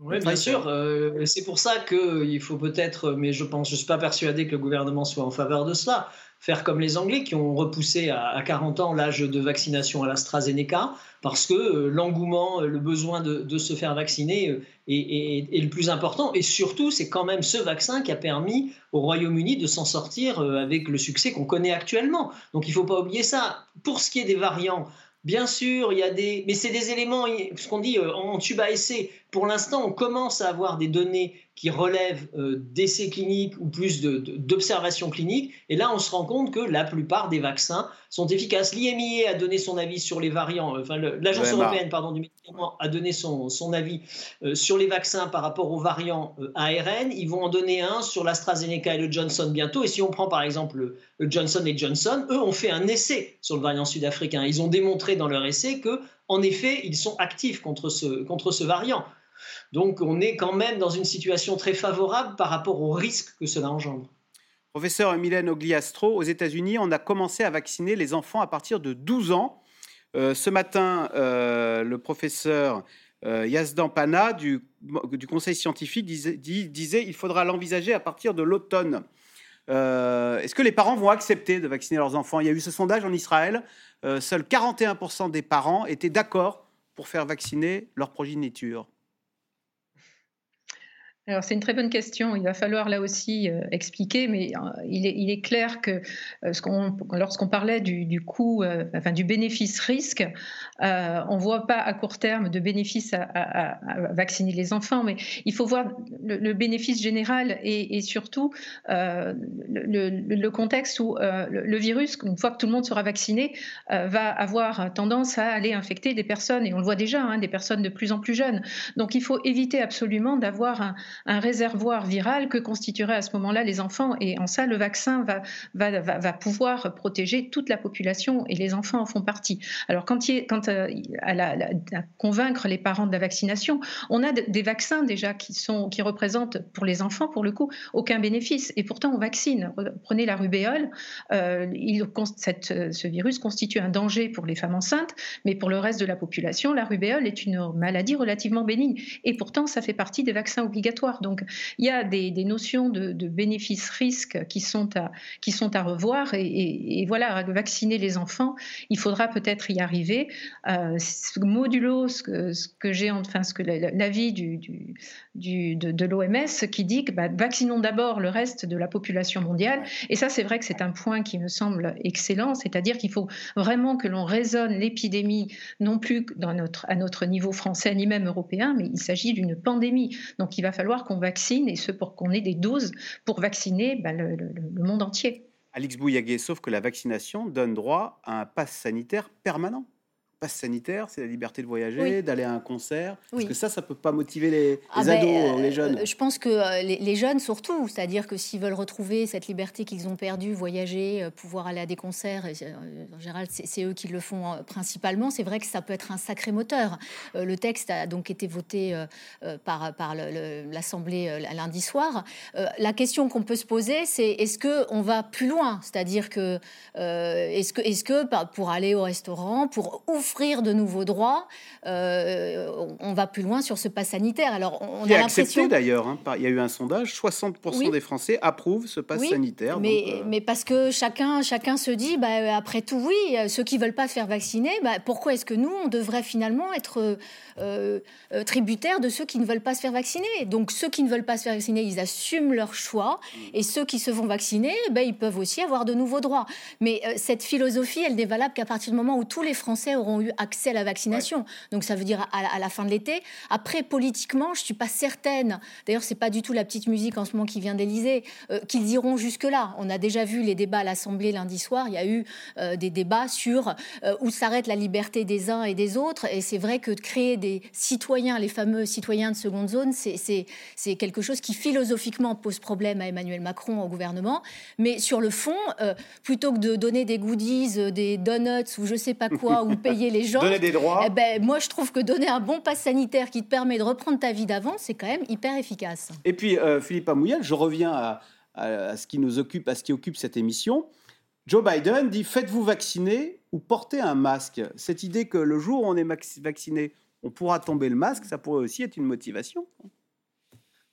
Oui, bien sûr. Euh, c'est pour ça qu'il faut peut-être, mais je pense, je ne suis pas persuadé que le gouvernement soit en faveur de cela, faire comme les Anglais qui ont repoussé à, 40 ans l'âge de vaccination à l'AstraZeneca, parce que euh, l'engouement, le besoin de, se faire vacciner euh, est, le plus important. Et surtout, c'est quand même ce vaccin qui a permis au Royaume-Uni de s'en sortir avec le succès qu'on connaît actuellement. Donc il ne faut pas oublier ça. Pour ce qui est des variants, Bien sûr, il y a des, mais c'est des éléments, ce qu'on dit en tube à essai. Pour l'instant, on commence à avoir des données qui relèvent euh, d'essais cliniques ou plus d'observations cliniques. Et là, on se rend compte que la plupart des vaccins sont efficaces. L'IMIA a donné son avis sur les variants, enfin l'Agence européenne pardon, du médicament a donné son, son avis euh, sur les vaccins par rapport aux variants euh, ARN. Ils vont en donner un sur l'AstraZeneca et le Johnson bientôt. Et si on prend par exemple le, le Johnson et Johnson, eux ont fait un essai sur le variant sud-africain. Ils ont démontré dans leur essai que, en effet, ils sont actifs contre ce, contre ce variant. Donc on est quand même dans une situation très favorable par rapport au risque que cela engendre. Professeur Mylène Ogliastro, aux États-Unis, on a commencé à vacciner les enfants à partir de 12 ans. Euh, ce matin, euh, le professeur euh, Yazdan Pana du, Conseil scientifique disait, qu'il faudra l'envisager à partir de l'automne. Est-ce que les parents vont accepter de vacciner leurs enfants? Il y a eu ce sondage en Israël. seuls 41% des parents étaient d'accord pour faire vacciner leur progéniture. Alors c'est une très bonne question. Il va falloir là aussi euh, expliquer, mais euh, il, est, clair que euh, lorsqu'on parlait du, du coût, enfin du bénéfice-risque, on ne voit pas à court terme de bénéfice à, vacciner les enfants, mais il faut voir le, bénéfice général et, surtout le, contexte où le, virus, une fois que tout le monde sera vacciné, va avoir tendance à aller infecter des personnes, et on le voit déjà, hein, des personnes de plus en plus jeunes. Donc il faut éviter absolument d'avoir un un réservoir viral que constitueraient à ce moment-là les enfants. Et en ça, le vaccin va, va, va, pouvoir protéger toute la population et les enfants en font partie. Alors, quand, il, quand euh, à, convaincre les parents de la vaccination, on a des vaccins déjà qui, sont, qui représentent pour les enfants, pour le coup, aucun bénéfice. Et pourtant, on vaccine. Prenez la rubéole. Euh, il, cette, ce virus constitue un danger pour les femmes enceintes, mais pour le reste de la population, la rubéole est une maladie relativement bénigne. Et pourtant, ça fait partie des vaccins obligatoires donc il y a des, notions de, bénéfices-risques qui, sont à, qui sont à revoir. Et, voilà, vacciner les enfants, il faudra peut-être y arriver. Euh, modulo ce que, j'ai, enfin, ce que l'avis du, du, de, de l'OMS qui dit que bah, vaccinons d'abord le reste de la population mondiale. Et ça, c'est vrai que c'est un point qui me semble excellent, c'est-à-dire qu'il faut vraiment que l'on raisonne l'épidémie non plus à notre niveau français ni même européen, mais il s'agit d'une pandémie. Donc il va falloir qu'on vaccine, et ce pour qu'on ait des doses pour vacciner bah, le, monde entier. Alix Bouillaguet, sauf que la vaccination donne droit à un pass sanitaire permanent passe sanitaire, c'est la liberté de voyager, d'aller à un concert. Parce que ça, ça peut pas motiver les, ah ben, ados, les jeunes. Euh, je pense que euh, les, jeunes surtout, c'est-à-dire que s'ils veulent retrouver cette liberté qu'ils ont perdue, voyager, euh, pouvoir aller à des concerts, en général, c'est eux qui le font principalement. C'est vrai que ça peut être un sacré moteur. le texte a donc été voté par, par l'Assemblée lundi soir. la question qu'on peut se poser, c'est est-ce que on va plus loin? C'est-à-dire que est-ce que, est-ce que pour aller au restaurant, pour ouvrir offrir de nouveaux droits, euh, on va plus loin sur ce pass sanitaire. Alors, on a accepté d'ailleurs. Hein, il y a eu un sondage, 60% des Français approuvent ce pass sanitaire. Mais, euh, mais, parce que chacun, chacun se dit, bah, après tout, oui, ceux qui veulent pas se faire vacciner, bah, pourquoi est-ce que nous, on devrait finalement être euh, tributaires de ceux qui ne veulent pas se faire vacciner? Donc, ceux qui ne veulent pas se faire vacciner, ils assument leur choix, mm. et ceux qui se font vacciner, bah, ils peuvent aussi avoir de nouveaux droits. Mais cette philosophie, elle n'est valable qu'à partir du moment où tous les Français auront eu accès à la vaccination. Donc ça veut dire à, la fin de l'été. Après, politiquement, je suis pas certaine. D'ailleurs, c'est pas du tout la petite musique en ce moment qui vient d'Élysée euh, qu'ils iront jusque là. On a déjà vu les débats à l'Assemblée lundi soir. Il y a eu euh, des débats sur euh, où s'arrête la liberté des uns et des autres. Et c'est vrai que de créer des citoyens, les fameux citoyens de seconde zone, c'est quelque chose qui philosophiquement pose problème à Emmanuel Macron au gouvernement. Mais sur le fond, plutôt que de donner des goodies, des donuts ou je sais pas quoi, ou payer les gens, donner des droits. Eh ben, moi je trouve que donner un bon pass sanitaire qui te permet de reprendre ta vie d'avant, c'est quand même hyper efficace. Et puis, euh, Philippe Amouyal, je reviens à, à, ce qui nous occupe, à ce qui occupe cette émission. Joe Biden dit faites-vous vacciner ou portez un masque. Cette idée que le jour où on est vacciné, on pourra tomber le masque, ça pourrait aussi être une motivation.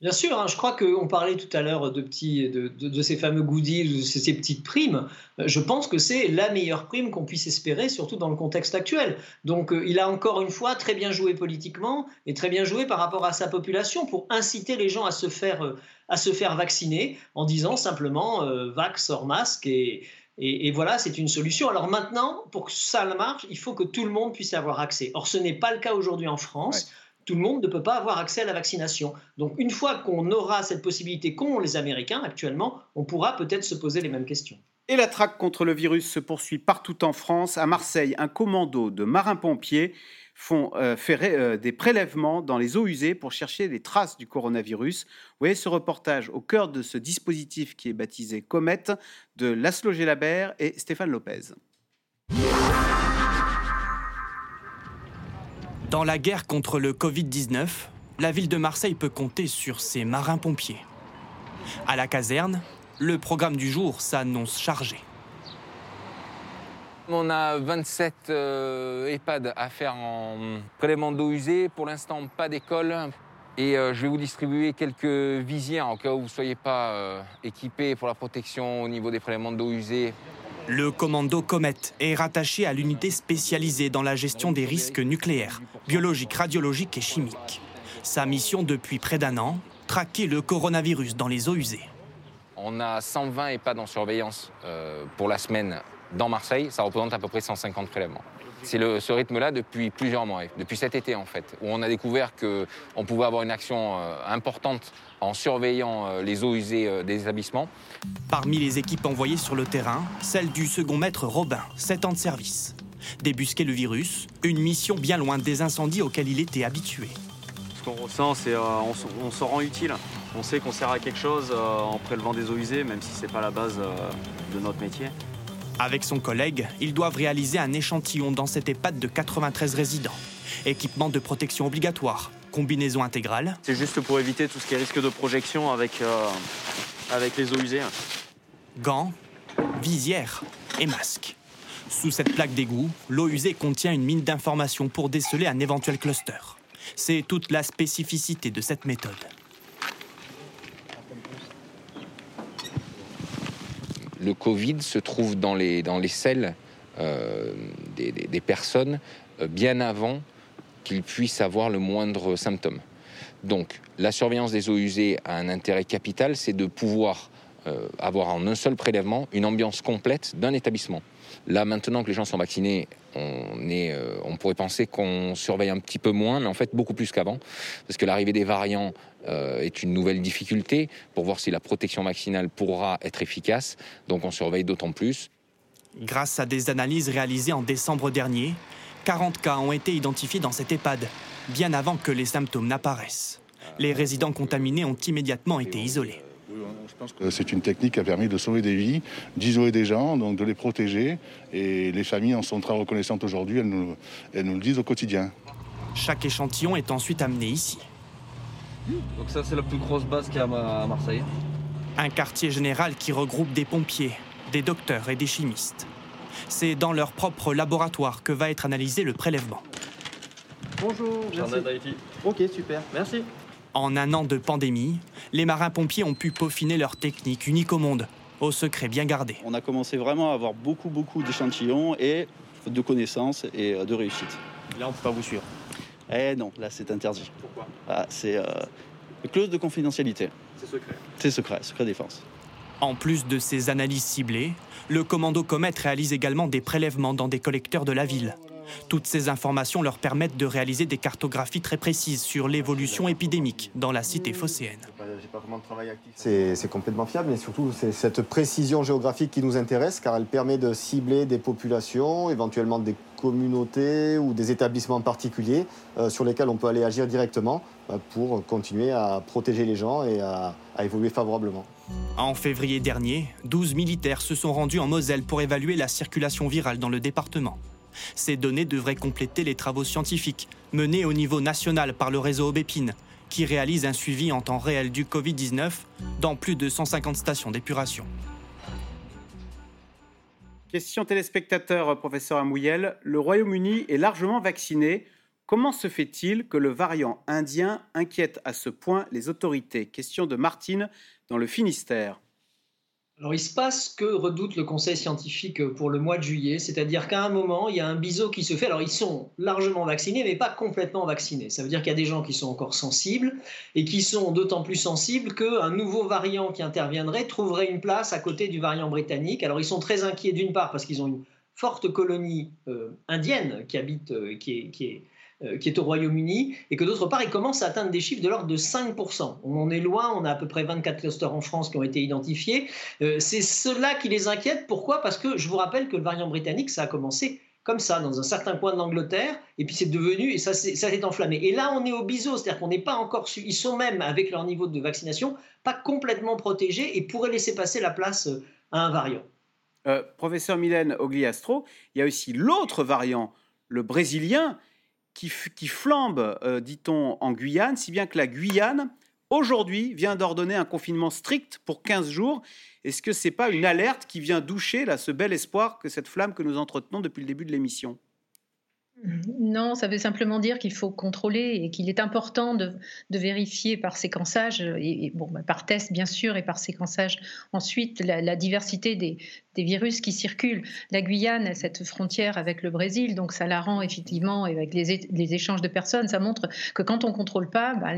Bien sûr, hein, je crois qu'on parlait tout à l'heure de, de, ces fameux goodies, de ces, petites primes. Euh, je pense que c'est la meilleure prime qu'on puisse espérer, surtout dans le contexte actuel. Donc euh, il a encore une fois très bien joué politiquement et très bien joué par rapport à sa population pour inciter les gens à se faire, euh, à se faire vacciner en disant simplement vax hors masque et, et, voilà, c'est une solution. Alors maintenant, pour que ça marche, il faut que tout le monde puisse avoir accès. Or, ce n'est pas le cas aujourd'hui en France tout le monde ne peut pas avoir accès à la vaccination. Donc une fois qu'on aura cette possibilité qu'ont les Américains actuellement, on pourra peut-être se poser les mêmes questions. Et la traque contre le virus se poursuit partout en France. À Marseille, un commando de marins-pompiers font euh, euh, des prélèvements dans les eaux usées pour chercher des traces du coronavirus. Vous voyez ce reportage au cœur de ce dispositif qui est baptisé Comet de Laszlo Gelabert et Stéphane Lopez. Dans la guerre contre le Covid-19, la ville de Marseille peut compter sur ses marins-pompiers. À la caserne, le programme du jour s'annonce chargé. On a 27 euh, EHPAD à faire en prélèvement d'eau usée. Pour l'instant, pas d'école. Et euh, je vais vous distribuer quelques visières en cas où vous ne soyez pas euh, équipés pour la protection au niveau des prélèvements d'eau usée. Le commando Comet est rattaché à l'unité spécialisée dans la gestion des risques nucléaires, biologiques, radiologiques et chimiques. Sa mission depuis près d'un an, traquer le coronavirus dans les eaux usées. On a 120 EHPAD en surveillance euh, pour la semaine dans Marseille. Ça représente à peu près 150 prélèvements. C'est ce rythme-là depuis plusieurs mois, depuis cet été en fait, où on a découvert qu'on pouvait avoir une action euh, importante en surveillant euh, les eaux usées euh, des établissements. Parmi les équipes envoyées sur le terrain, celle du second maître Robin, 7 ans de service. Débusquer le virus, une mission bien loin des incendies auxquels il était habitué. Ce qu'on ressent, c'est qu'on on, se rend utile. On sait qu'on sert à quelque chose en prélevant des eaux usées, même si ce n'est pas la base de notre métier. Avec son collègue, ils doivent réaliser un échantillon dans cette EHPAD de 93 résidents. Équipement de protection obligatoire, combinaison intégrale. C'est juste pour éviter tout ce qui est risque de projection avec, euh, avec les eaux usées. Gants, visière et masque. Sous cette plaque d'égout, l'eau usée contient une mine d'informations pour déceler un éventuel cluster. C'est toute la spécificité de cette méthode. Le Covid se trouve dans les, selles euh, des, personnes euh, bien avant qu'ils puissent avoir le moindre symptôme. Donc la surveillance des eaux usées a un intérêt capital, c'est de pouvoir euh, avoir en un seul prélèvement une ambiance complète d'un établissement. Là, maintenant que les gens sont vaccinés, on, on pourrait penser qu'on surveille un petit peu moins, mais en fait beaucoup plus qu'avant, parce que l'arrivée des variants euh, est une nouvelle difficulté pour voir si la protection vaccinale pourra être efficace. Donc on surveille d'autant plus. Grâce à des analyses réalisées en décembre dernier, 40 cas ont été identifiés dans cette EHPAD, bien avant que les symptômes n'apparaissent. Les résidents contaminés ont immédiatement été isolés. C'est une technique qui a permis de sauver des vies, d'isoler des gens, donc de les protéger. Et les familles en sont très reconnaissantes aujourd'hui, elles nous, elles nous le disent au quotidien. Chaque échantillon est ensuite amené ici. Donc ça c'est la plus grosse base qu'il y a à Marseille. Un quartier général qui regroupe des pompiers, des docteurs et des chimistes. C'est dans leur propre laboratoire que va être analysé le prélèvement. Bonjour, merci. Ok, super, merci. En un an de pandémie, les marins-pompiers ont pu peaufiner leur technique unique au monde, au secret bien gardé. On a commencé vraiment à avoir beaucoup, beaucoup d'échantillons et de connaissances et euh, de réussite. Là, on ne peut pas vous suivre. Eh non, là, c'est interdit. Pourquoi ah, C'est euh, clause de confidentialité. C'est secret. C'est secret, secret défense. En plus de ces analyses ciblées, le commando Comet réalise également des prélèvements dans des collecteurs de la ville. Toutes ces informations leur permettent de réaliser des cartographies très précises sur l'évolution épidémique dans la cité phocéenne. C'est complètement fiable, mais surtout c'est cette précision géographique qui nous intéresse car elle permet de cibler des populations, éventuellement des communautés ou des établissements particuliers euh, sur lesquels on peut aller agir directement euh, pour continuer à protéger les gens et à, à évoluer favorablement. En février dernier, 12 militaires se sont rendus en Moselle pour évaluer la circulation virale dans le département. Ces données devraient compléter les travaux scientifiques menés au niveau national par le réseau Aubépine, qui réalise un suivi en temps réel du Covid-19 dans plus de 150 stations d'épuration. Question téléspectateur, professeur Amouyel. Le Royaume-Uni est largement vacciné. Comment se fait-il que le variant indien inquiète à ce point les autorités? Question de Martine dans le Finistère. Alors, il se passe que redoute le conseil scientifique pour le mois de juillet, c'est-à-dire qu'à un moment, il y a un biseau qui se fait. Alors, ils sont largement vaccinés, mais pas complètement vaccinés. Ça veut dire qu'il y a des gens qui sont encore sensibles et qui sont d'autant plus sensibles qu'un nouveau variant qui interviendrait trouverait une place à côté du variant britannique. Alors, ils sont très inquiets d'une part parce qu'ils ont une forte colonie euh, indienne qui habite, euh, qui est qui est au Royaume-Uni, et que d'autre part, il commence à atteindre des chiffres de l'ordre de 5%. On en est loin, on a à peu près 24 clusters en France qui ont été identifiés. Euh, c'est cela qui les inquiète. Pourquoi? Parce que je vous rappelle que le variant britannique, ça a commencé comme ça, dans un certain coin de l'Angleterre, et puis c'est devenu, et ça s'est enflammé. Et là, on est au biseau, c'est-à-dire qu'on n'est pas encore su, ils sont même, avec leur niveau de vaccination, pas complètement protégés et pourraient laisser passer la place euh, à un variant. professeur Mylène Ogliastro, il y a aussi l'autre variant, le brésilien, qui, flambe, euh, dit-on, en Guyane, si bien que la Guyane, aujourd'hui, vient d'ordonner un confinement strict pour 15 jours. Est-ce que ce n'est pas une alerte qui vient doucher là, ce bel espoir que cette flamme que nous entretenons depuis le début de l'émission? Non, ça veut simplement dire qu'il faut contrôler et qu'il est important de, vérifier par séquençage, et, bon, bah, par test bien sûr, et par séquençage ensuite, la, diversité des, virus qui circulent. La Guyane a cette frontière avec le Brésil, donc ça la rend effectivement, avec les, échanges de personnes, ça montre que quand on ne contrôle pas, bah,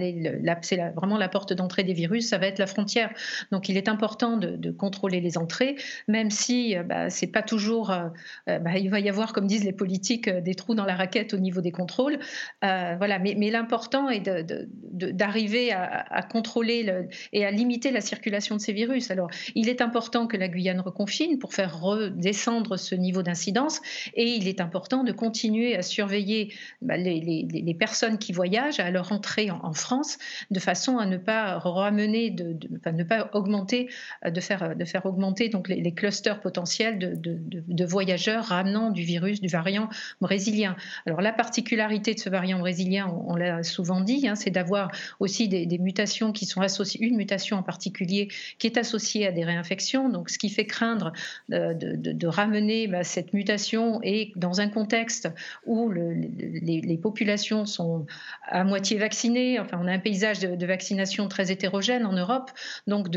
c'est vraiment la porte d'entrée des virus, ça va être la frontière. Donc il est important de, contrôler les entrées, même si bah, c'est pas toujours. Euh, bah, il va y avoir, comme disent les politiques, euh, des trous dans la raquette au niveau des contrôles. Euh, voilà, mais, l'important est d'arriver à, contrôler le, et à limiter la circulation de ces virus. Alors il est important que la Guyane reconfine pour faire redescendre ce niveau d'incidence. Et il est important de continuer à surveiller bah, les, personnes qui voyagent à leur entrée en, France, de façon à ne pas ramener, de, ne pas augmenter, de faire, de faire augmenter donc les, clusters potentiels de, voyageurs ramenant du virus, du variant brésilien. Alors la particularité de ce variant brésilien, on, l'a souvent dit, hein, c'est d'avoir aussi des, des, mutations qui sont associées, une mutation en particulier qui est associée à des réinfections, donc ce qui fait craindre de, ramener bah, cette mutation et dans un contexte où les, populations sont à moitié vaccinées, enfin on a un paysage de, vaccination très hétérogène en Europe, donc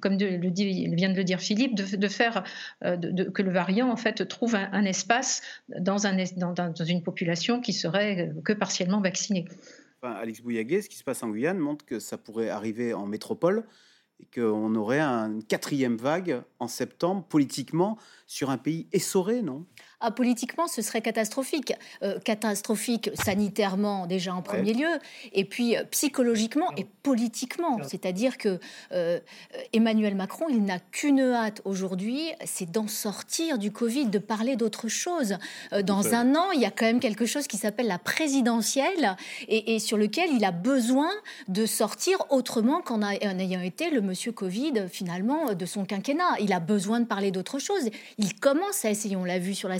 comme vient de le dire Philippe, de, faire euh, que le variant en fait trouve un, espace dans, un, dans, une population qui serait euh, que partiellement vaccinée. Alex Bouillaguet, ce qui se passe en Guyane montre que ça pourrait arriver en métropole qu'on aurait une quatrième vague en septembre, politiquement, sur un pays essoré, non? Ah, politiquement, ce serait catastrophique. Euh, catastrophique sanitairement, déjà en premier lieu, et puis euh, psychologiquement et politiquement. C'est-à-dire que euh, Emmanuel Macron, il n'a qu'une hâte aujourd'hui, c'est d'en sortir du Covid, de parler d'autre chose. dans un an, il y a quand même quelque chose qui s'appelle la présidentielle, et, sur lequel il a besoin de sortir autrement qu'en ayant été le Monsieur Covid, finalement, de son quinquennat. Il a besoin de parler d'autre chose. Il commence à essayer, on l'a vu sur la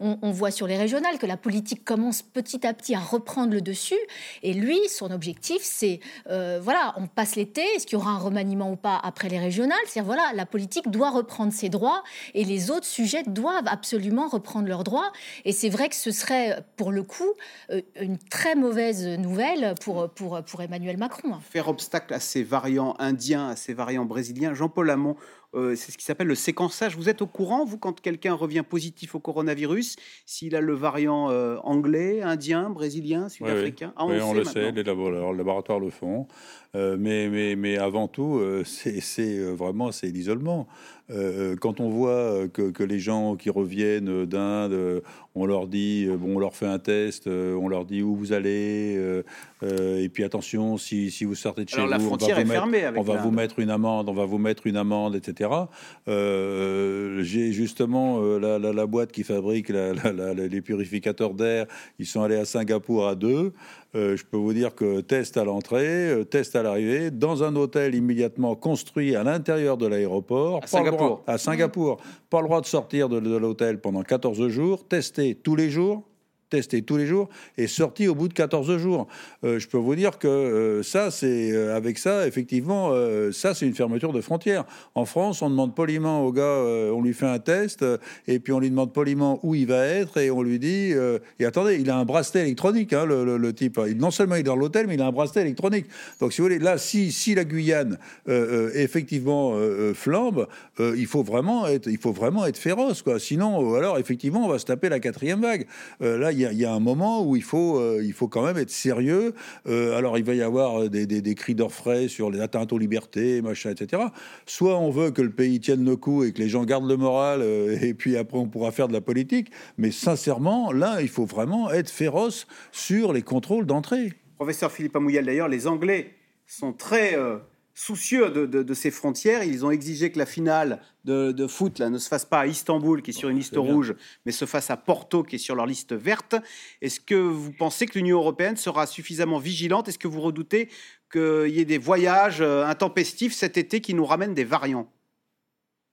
on, voit sur les régionales que la politique commence petit à petit à reprendre le dessus. Et lui, son objectif, c'est, euh, voilà, on passe l'été, est-ce qu'il y aura un remaniement ou pas après les régionales? C'est-à-dire, voilà, la politique doit reprendre ses droits et les autres sujets doivent absolument reprendre leurs droits. Et c'est vrai que ce serait, pour le coup, euh, une très mauvaise nouvelle pour, pour, pour Emmanuel Macron. Faire obstacle à ces variants indiens, à ces variants brésiliens, Jean-Paul Lamont, euh, c'est ce qui s'appelle le séquençage. Vous êtes au courant, vous, quand quelqu'un revient positif au coronavirus, s'il a le variant euh, anglais, indien, brésilien, sud-africain? Ah, on, le sait, les laboratoires, le font. Euh, mais, mais, mais, avant tout, c'est vraiment c'est l'isolement. Quand on voit que, que, les gens qui reviennent d'Inde, on leur dit, bon, on leur fait un test, on leur dit où vous allez, et puis attention, si, si vous sortez de chez vous, la frontière on va, vous, mettre, on va vous mettre une amende, on va vous mettre une amende, etc. Euh, j'ai justement euh, la, boîte qui fabrique les purificateurs d'air. Ils sont allés à Singapour à deux. Euh, je peux vous dire que test à l'entrée, test à l'arrivée, dans un hôtel immédiatement construit à l'intérieur de l'aéroport. À Singapour. à Singapour. Pas le droit de sortir de, de l'hôtel pendant 14 jours, testé tous les jours testé tous les jours et sorti au bout de 14 jours. Euh, je peux vous dire que euh, ça, c'est euh, avec ça, effectivement, ça, c'est une fermeture de frontières. En France, on demande poliment au gars, on lui fait un test et puis on lui demande poliment où il va être et on lui dit et attendez, il a un bracelet électronique, hein, le, type. Il, non seulement il est dans l'hôtel, mais il a un bracelet électronique. Donc, si vous voulez, là, si, si la Guyane effectivement flambe, il faut vraiment être, il faut vraiment être féroce, quoi. Sinon, alors effectivement, on va se taper la quatrième vague. là, il il y, a un moment où il faut, euh, il faut quand même être sérieux. Euh, alors, il va y avoir des, des, cris d'orfraie sur les atteintes aux libertés, machin, etc. Soit on veut que le pays tienne le coup et que les gens gardent le moral, euh, et puis après on pourra faire de la politique. Mais sincèrement, là, il faut vraiment être féroce sur les contrôles d'entrée. Professeur Philippe Amouyel, d'ailleurs, les Anglais sont très soucieux de, ces frontières, ils ont exigé que la finale de, foot là, ne se fasse pas à Istanbul, qui est sur une liste rouge, mais se fasse à Porto, qui est sur leur liste verte. Est-ce que vous pensez que l'Union européenne sera suffisamment vigilante? Est-ce que vous redoutez qu'il y ait des voyages euh, intempestifs cet été qui nous ramènent des variants?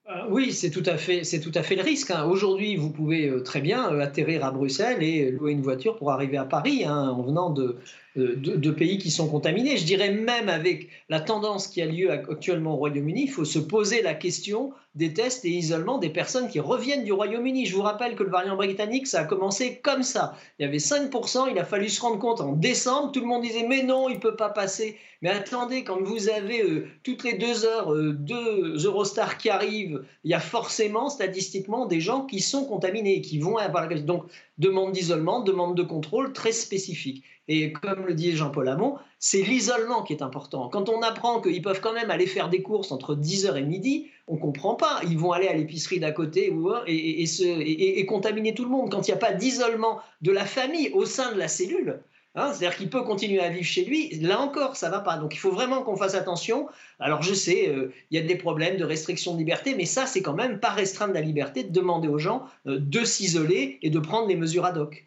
Euh, oui, c'est tout à fait, c'est tout à fait le risque. Hein. Aujourd'hui, vous pouvez euh, très bien atterrir à Bruxelles et louer une voiture pour arriver à Paris hein, en venant de, euh, de, pays qui sont contaminés. Je dirais même avec la tendance qui a lieu actuellement au Royaume-Uni, il faut se poser la question des tests et isolements des personnes qui reviennent du Royaume-Uni. Je vous rappelle que le variant britannique, ça a commencé comme ça. Il y avait 5%, il a fallu se rendre compte en décembre, tout le monde disait mais non, il ne peut pas passer. Mais attendez, quand vous avez euh, toutes les deux heures euh, deux Eurostars qui arrivent, il y a forcément statistiquement des gens qui sont contaminés, qui vont avoir la... Donc demande d'isolement, demande de contrôle très spécifique. Et comme le dit Jean-Paul Hamon, c'est l'isolement qui est important. Quand on apprend qu'ils peuvent quand même aller faire des courses entre 10h et midi, on ne comprend pas. Ils vont aller à l'épicerie d'à côté et, et, contaminer tout le monde. Quand il n'y a pas d'isolement de la famille au sein de la cellule, hein, c'est-à-dire qu'il peut continuer à vivre chez lui, là encore, ça va pas. Donc il faut vraiment qu'on fasse attention. Alors je sais, euh, il y a des problèmes de restriction de liberté, mais ça, c'est quand même pas restreindre la liberté de demander aux gens euh, de s'isoler et de prendre les mesures ad hoc.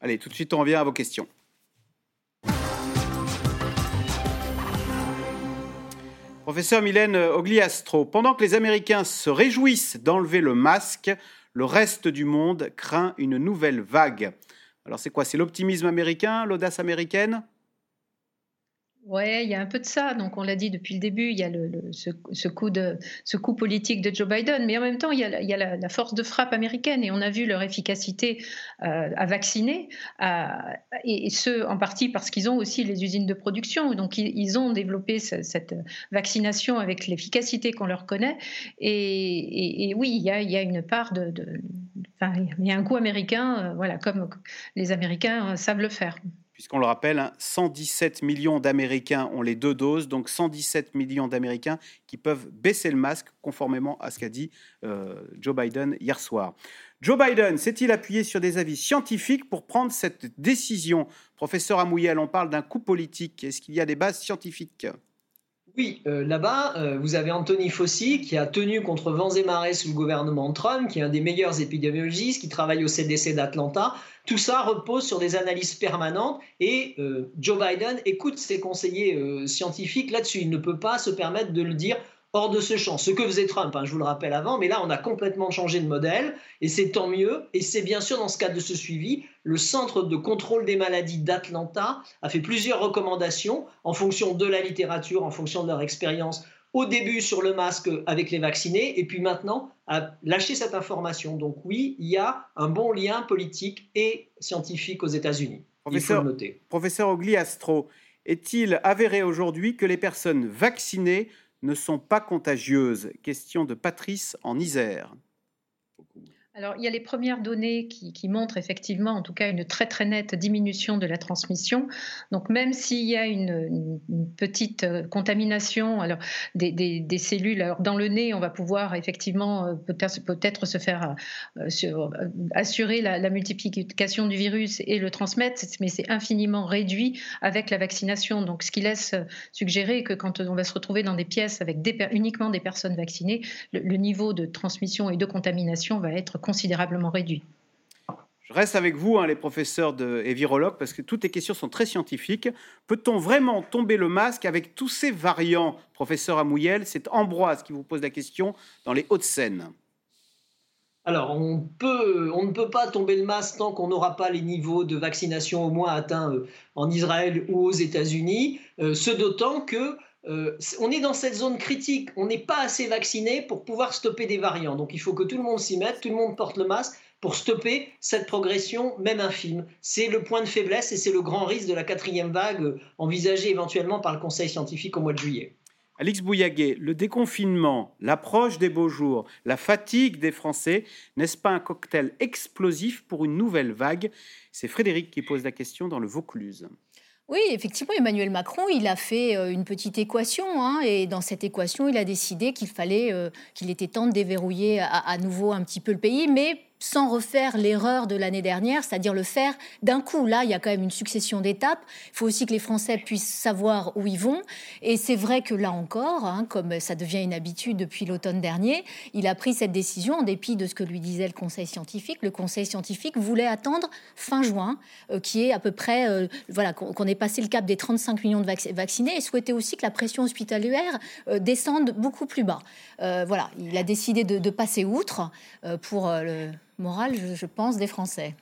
Allez, tout de suite, on revient à vos questions. Professeur Mylène Ogliastro, pendant que les Américains se réjouissent d'enlever le masque, le reste du monde craint une nouvelle vague. Alors c'est quoi? C'est l'optimisme américain, l'audace américaine? Oui, il y a un peu de ça. Donc, on l'a dit depuis le début, il y a ce, coup politique de Joe Biden, mais en même temps, il y a, la, force de frappe américaine et on a vu leur efficacité euh, à vacciner, et, ce, en partie parce qu'ils ont aussi les usines de production. Donc, ils, ont développé cette vaccination avec l'efficacité qu'on leur connaît. Et, oui, il y, a, une part de. il y a un coup américain, euh, voilà, comme les Américains euh, savent le faire puisqu'on le rappelle, 117 hein, millions d'Américains ont les deux doses, donc 117 millions d'Américains qui peuvent baisser le masque, conformément à ce qu'a dit euh, Joe Biden hier soir. Joe Biden s'est-il appuyé sur des avis scientifiques pour prendre cette décision? Professeur Amouyel, on parle d'un coup politique. Est-ce qu'il y a des bases scientifiques? Oui, euh, là-bas, euh, vous avez Anthony Fauci qui a tenu contre vents et marées sous le gouvernement Trump, qui est un des meilleurs épidémiologistes, qui travaille au CDC d'Atlanta. Tout ça repose sur des analyses permanentes et euh, Joe Biden écoute ses conseillers scientifiques là-dessus. Il ne peut pas se permettre de le dire hors de ce champ. Ce que faisait Trump, hein, je vous le rappelle avant, mais là, on a complètement changé de modèle, et c'est tant mieux. Et c'est bien sûr dans ce cadre de ce suivi, le Centre de contrôle des maladies d'Atlanta a fait plusieurs recommandations en fonction de la littérature, en fonction de leur expérience, au début sur le masque avec les vaccinés, et puis maintenant a lâché cette information. Donc oui, il y a un bon lien politique et scientifique aux États-Unis. Il faut le noter. Professeur Ogliastro, est-il avéré aujourd'hui que les personnes vaccinées ne sont pas contagieuses Question de Patrice en Isère. Alors, il y a les premières données qui, montrent effectivement, en tout cas, une très très nette diminution de la transmission. Donc, même s'il y a une, petite euh, contamination alors, des, cellules dans le nez, on va pouvoir effectivement euh, peut-être peut se faire euh, assurer la, multiplication du virus et le transmettre, mais c'est infiniment réduit avec la vaccination. Donc, ce qui laisse suggérer que quand on va se retrouver dans des pièces avec uniquement des personnes vaccinées, le, le niveau de transmission et de contamination va être considérablement réduit. Je reste avec vous, hein, les professeurs de, et virologues, parce que toutes les questions sont très scientifiques. Peut-on vraiment tomber le masque avec tous ces variants Professeur Amouyel, c'est Ambroise qui vous pose la question dans les Hauts-de-Seine. Alors, on, peut, on ne peut pas tomber le masque tant qu'on n'aura pas les niveaux de vaccination au moins atteints euh, en Israël ou aux États-Unis, euh, ce d'autant que euh, on est dans cette zone critique, on n'est pas assez vacciné pour pouvoir stopper des variants. Donc il faut que tout le monde s'y mette, tout le monde porte le masque pour stopper cette progression, même infime. C'est le point de faiblesse et c'est le grand risque de la quatrième vague envisagée éventuellement par le Conseil scientifique au mois de juillet. Alix Bouillaguet, le déconfinement, l'approche des beaux jours, la fatigue des Français, n'est-ce pas un cocktail explosif pour une nouvelle vague? C'est Frédéric qui pose la question dans le Vaucluse. Oui, effectivement, Emmanuel Macron, il a fait euh, une petite équation, hein, et dans cette équation, il a décidé qu'il fallait, euh, qu'il était temps de déverrouiller à, nouveau un petit peu le pays, mais sans refaire l'erreur de l'année dernière, c'est-à-dire le faire d'un coup. Là, il y a quand même une succession d'étapes. Il faut aussi que les Français puissent savoir où ils vont. Et c'est vrai que là encore, hein, comme ça devient une habitude depuis l'automne dernier, il a pris cette décision en dépit de ce que lui disait le Conseil scientifique. Le Conseil scientifique voulait attendre fin juin, euh, qui est à peu près, euh, voilà, qu'on ait passé le cap des 35 millions de vaccinés, et souhaitait aussi que la pression hospitalière euh, descende beaucoup plus bas. voilà, il a décidé de passer outre pour le morale, je, pense, des Français.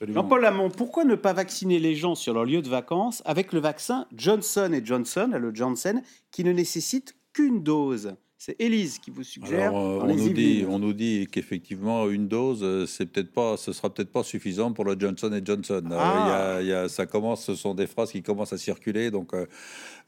Jean-Paul Lamont, pourquoi ne pas vacciner les gens sur leur lieu de vacances avec le vaccin Johnson et Johnson, le Johnson, qui ne nécessite qu'une dose? C'est Élise qui vous suggère. Euh, on, nous dit, on, nous dit, qu'effectivement une dose, euh, c'est peut-être pas, ce sera peut-être pas suffisant pour le Johnson et Johnson. Euh, ah. y a, ça commence, ce sont des phrases qui commencent à circuler, donc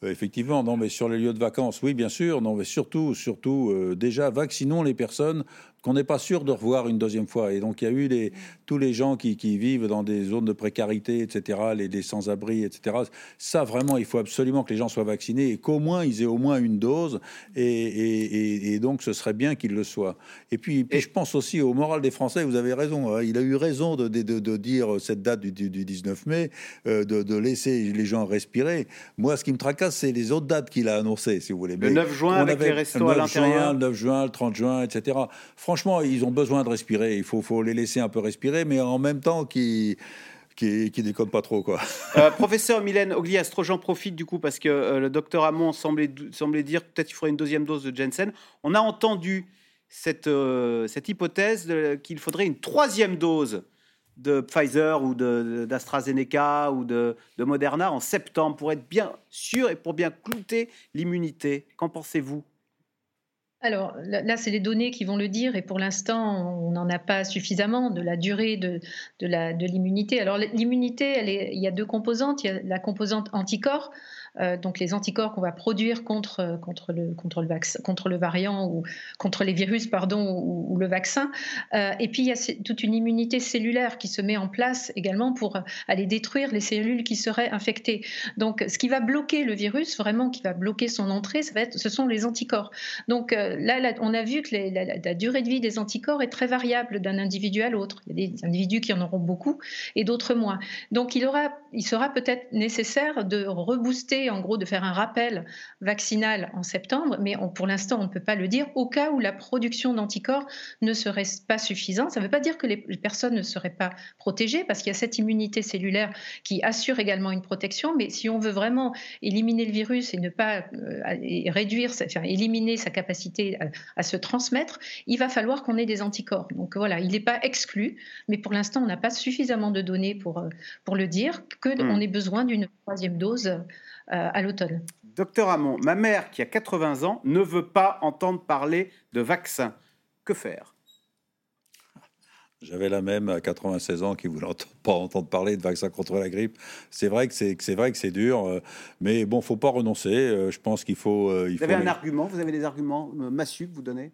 effectivement, non, mais sur les lieux de vacances, oui, bien sûr, non, mais surtout, surtout, déjà vaccinons les personnes qu'on n'est pas sûr de revoir une deuxième fois. Et donc il y a eu les, tous les gens qui, vivent dans des zones de précarité, etc., les, sans-abri, etc. Ça, vraiment, il faut absolument que les gens soient vaccinés et qu'au moins ils aient au moins une dose. Et, donc ce serait bien qu'ils le soient. Et puis, puis je pense aussi au moral des Français, vous avez raison, hein. il a eu raison de, de, dire cette date du, 19 mai, euh, de, laisser les gens respirer. Moi, ce qui me tracasse, c'est les autres dates qu'il a annoncées, si vous voulez. le 9 juin avec les restos à l'intérieur. Le 9 juin, le 30 juin, etc franchement, ils ont besoin de respirer. Il faut, faut les laisser un peu respirer, mais en même temps qu'ils qui, qui déconne pas trop. Quoi. Euh, professeur Mylène Ogliastro, j'en profite du coup parce que euh, le docteur Hamon semblait, semblait dire peut-être qu'il faudrait une deuxième dose de Jensen. On a entendu cette, euh, cette hypothèse qu'il faudrait une troisième dose de Pfizer ou d'AstraZeneca ou de, de, Moderna en septembre pour être bien sûr et pour bien clouter l'immunité. Qu'en pensez-vous? Alors là, c'est les données qui vont le dire et pour l'instant, on n'en a pas suffisamment de la durée de, de l'immunité. Alors l'immunité, il y a deux composantes. Il y a la composante anticorps donc les anticorps qu'on va produire contre, le, contre, le contre le variant ou contre les virus pardon, ou, le vaccin. Euh, et puis il y a toute une immunité cellulaire qui se met en place également pour aller détruire les cellules qui seraient infectées. Donc ce qui va bloquer le virus, vraiment qui va bloquer son entrée, ça va être, ce sont les anticorps. Donc euh, là, on a vu que la, durée de vie des anticorps est très variable d'un individu à l'autre. Il y a des individus qui en auront beaucoup et d'autres moins. Donc il, aura, il sera peut-être nécessaire de rebooster en gros de faire un rappel vaccinal en septembre, mais pour l'instant on ne peut pas le dire, au cas où la production d'anticorps ne serait pas suffisante. Ça ne veut pas dire que les personnes ne seraient pas protégées, parce qu'il y a cette immunité cellulaire qui assure également une protection, mais si on veut vraiment éliminer le virus et ne pas euh, réduire, enfin, éliminer sa capacité à, se transmettre, il va falloir qu'on ait des anticorps. Donc voilà, il n'est pas exclu, mais pour l'instant on n'a pas suffisamment de données pour, euh, pour le dire, qu'on hmm. ait besoin d'une troisième dose à l'automne. Docteur Hamon, ma mère qui a 80 ans ne veut pas entendre parler de vaccin. Que faire? J'avais la même à 96 ans qui voulait pas entendre parler de vaccin contre la grippe. C'est vrai que c'est c'est vrai que c'est dur, euh, mais bon, faut pas renoncer. Je pense qu'il faut. Il vous avez un argument? Vous avez des arguments massus que vous donnez?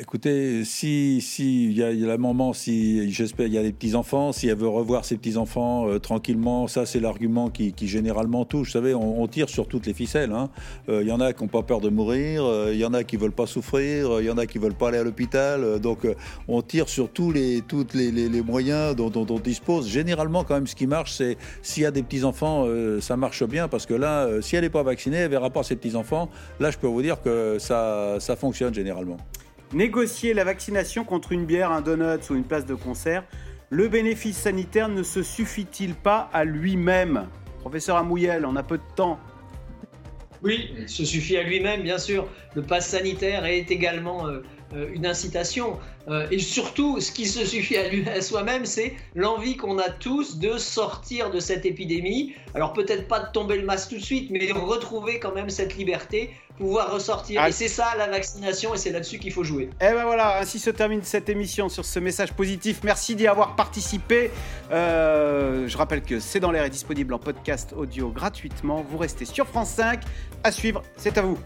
Écoutez, si si il y a, y a moment, si j'espère il y a des petits enfants, si elle veut revoir ses petits enfants euh, tranquillement, ça c'est l'argument qui, généralement touche. Vous savez, on, tire sur toutes les ficelles. Hein. Euh, il y en a qui n'ont pas peur de mourir, euh, il y en a qui veulent pas souffrir, il y en a qui veulent pas aller à l'hôpital. donc on tire sur tous les toutes les, les, moyens dont, dont, on dispose. Généralement, quand même, ce qui marche, c'est s'il y a des petits enfants, ça marche bien parce que là, si elle n'est pas vaccinée, elle verra pas ses petits enfants. Là, je peux vous dire que ça ça fonctionne généralement. Négocier la vaccination contre une bière, un donut ou une place de concert, le bénéfice sanitaire ne se suffit-il pas à lui-même? Professeur Amouyel, on a peu de temps. Oui, il se suffit à lui-même, bien sûr. Le pass sanitaire est également euh, une incitation. Euh, et surtout, ce qui se suffit à, lui, à soi-même, c'est l'envie qu'on a tous de sortir de cette épidémie. Alors peut-être pas de tomber le masque tout de suite, mais de retrouver quand même cette liberté, pouvoir ressortir. Ah. Et c'est ça la vaccination, et c'est là-dessus qu'il faut jouer. Et eh ben voilà, ainsi se termine cette émission sur ce message positif. Merci d'y avoir participé. Euh, je rappelle que C'est dans l'air est disponible en podcast audio gratuitement. Vous restez sur France 5. À suivre, c'est à vous.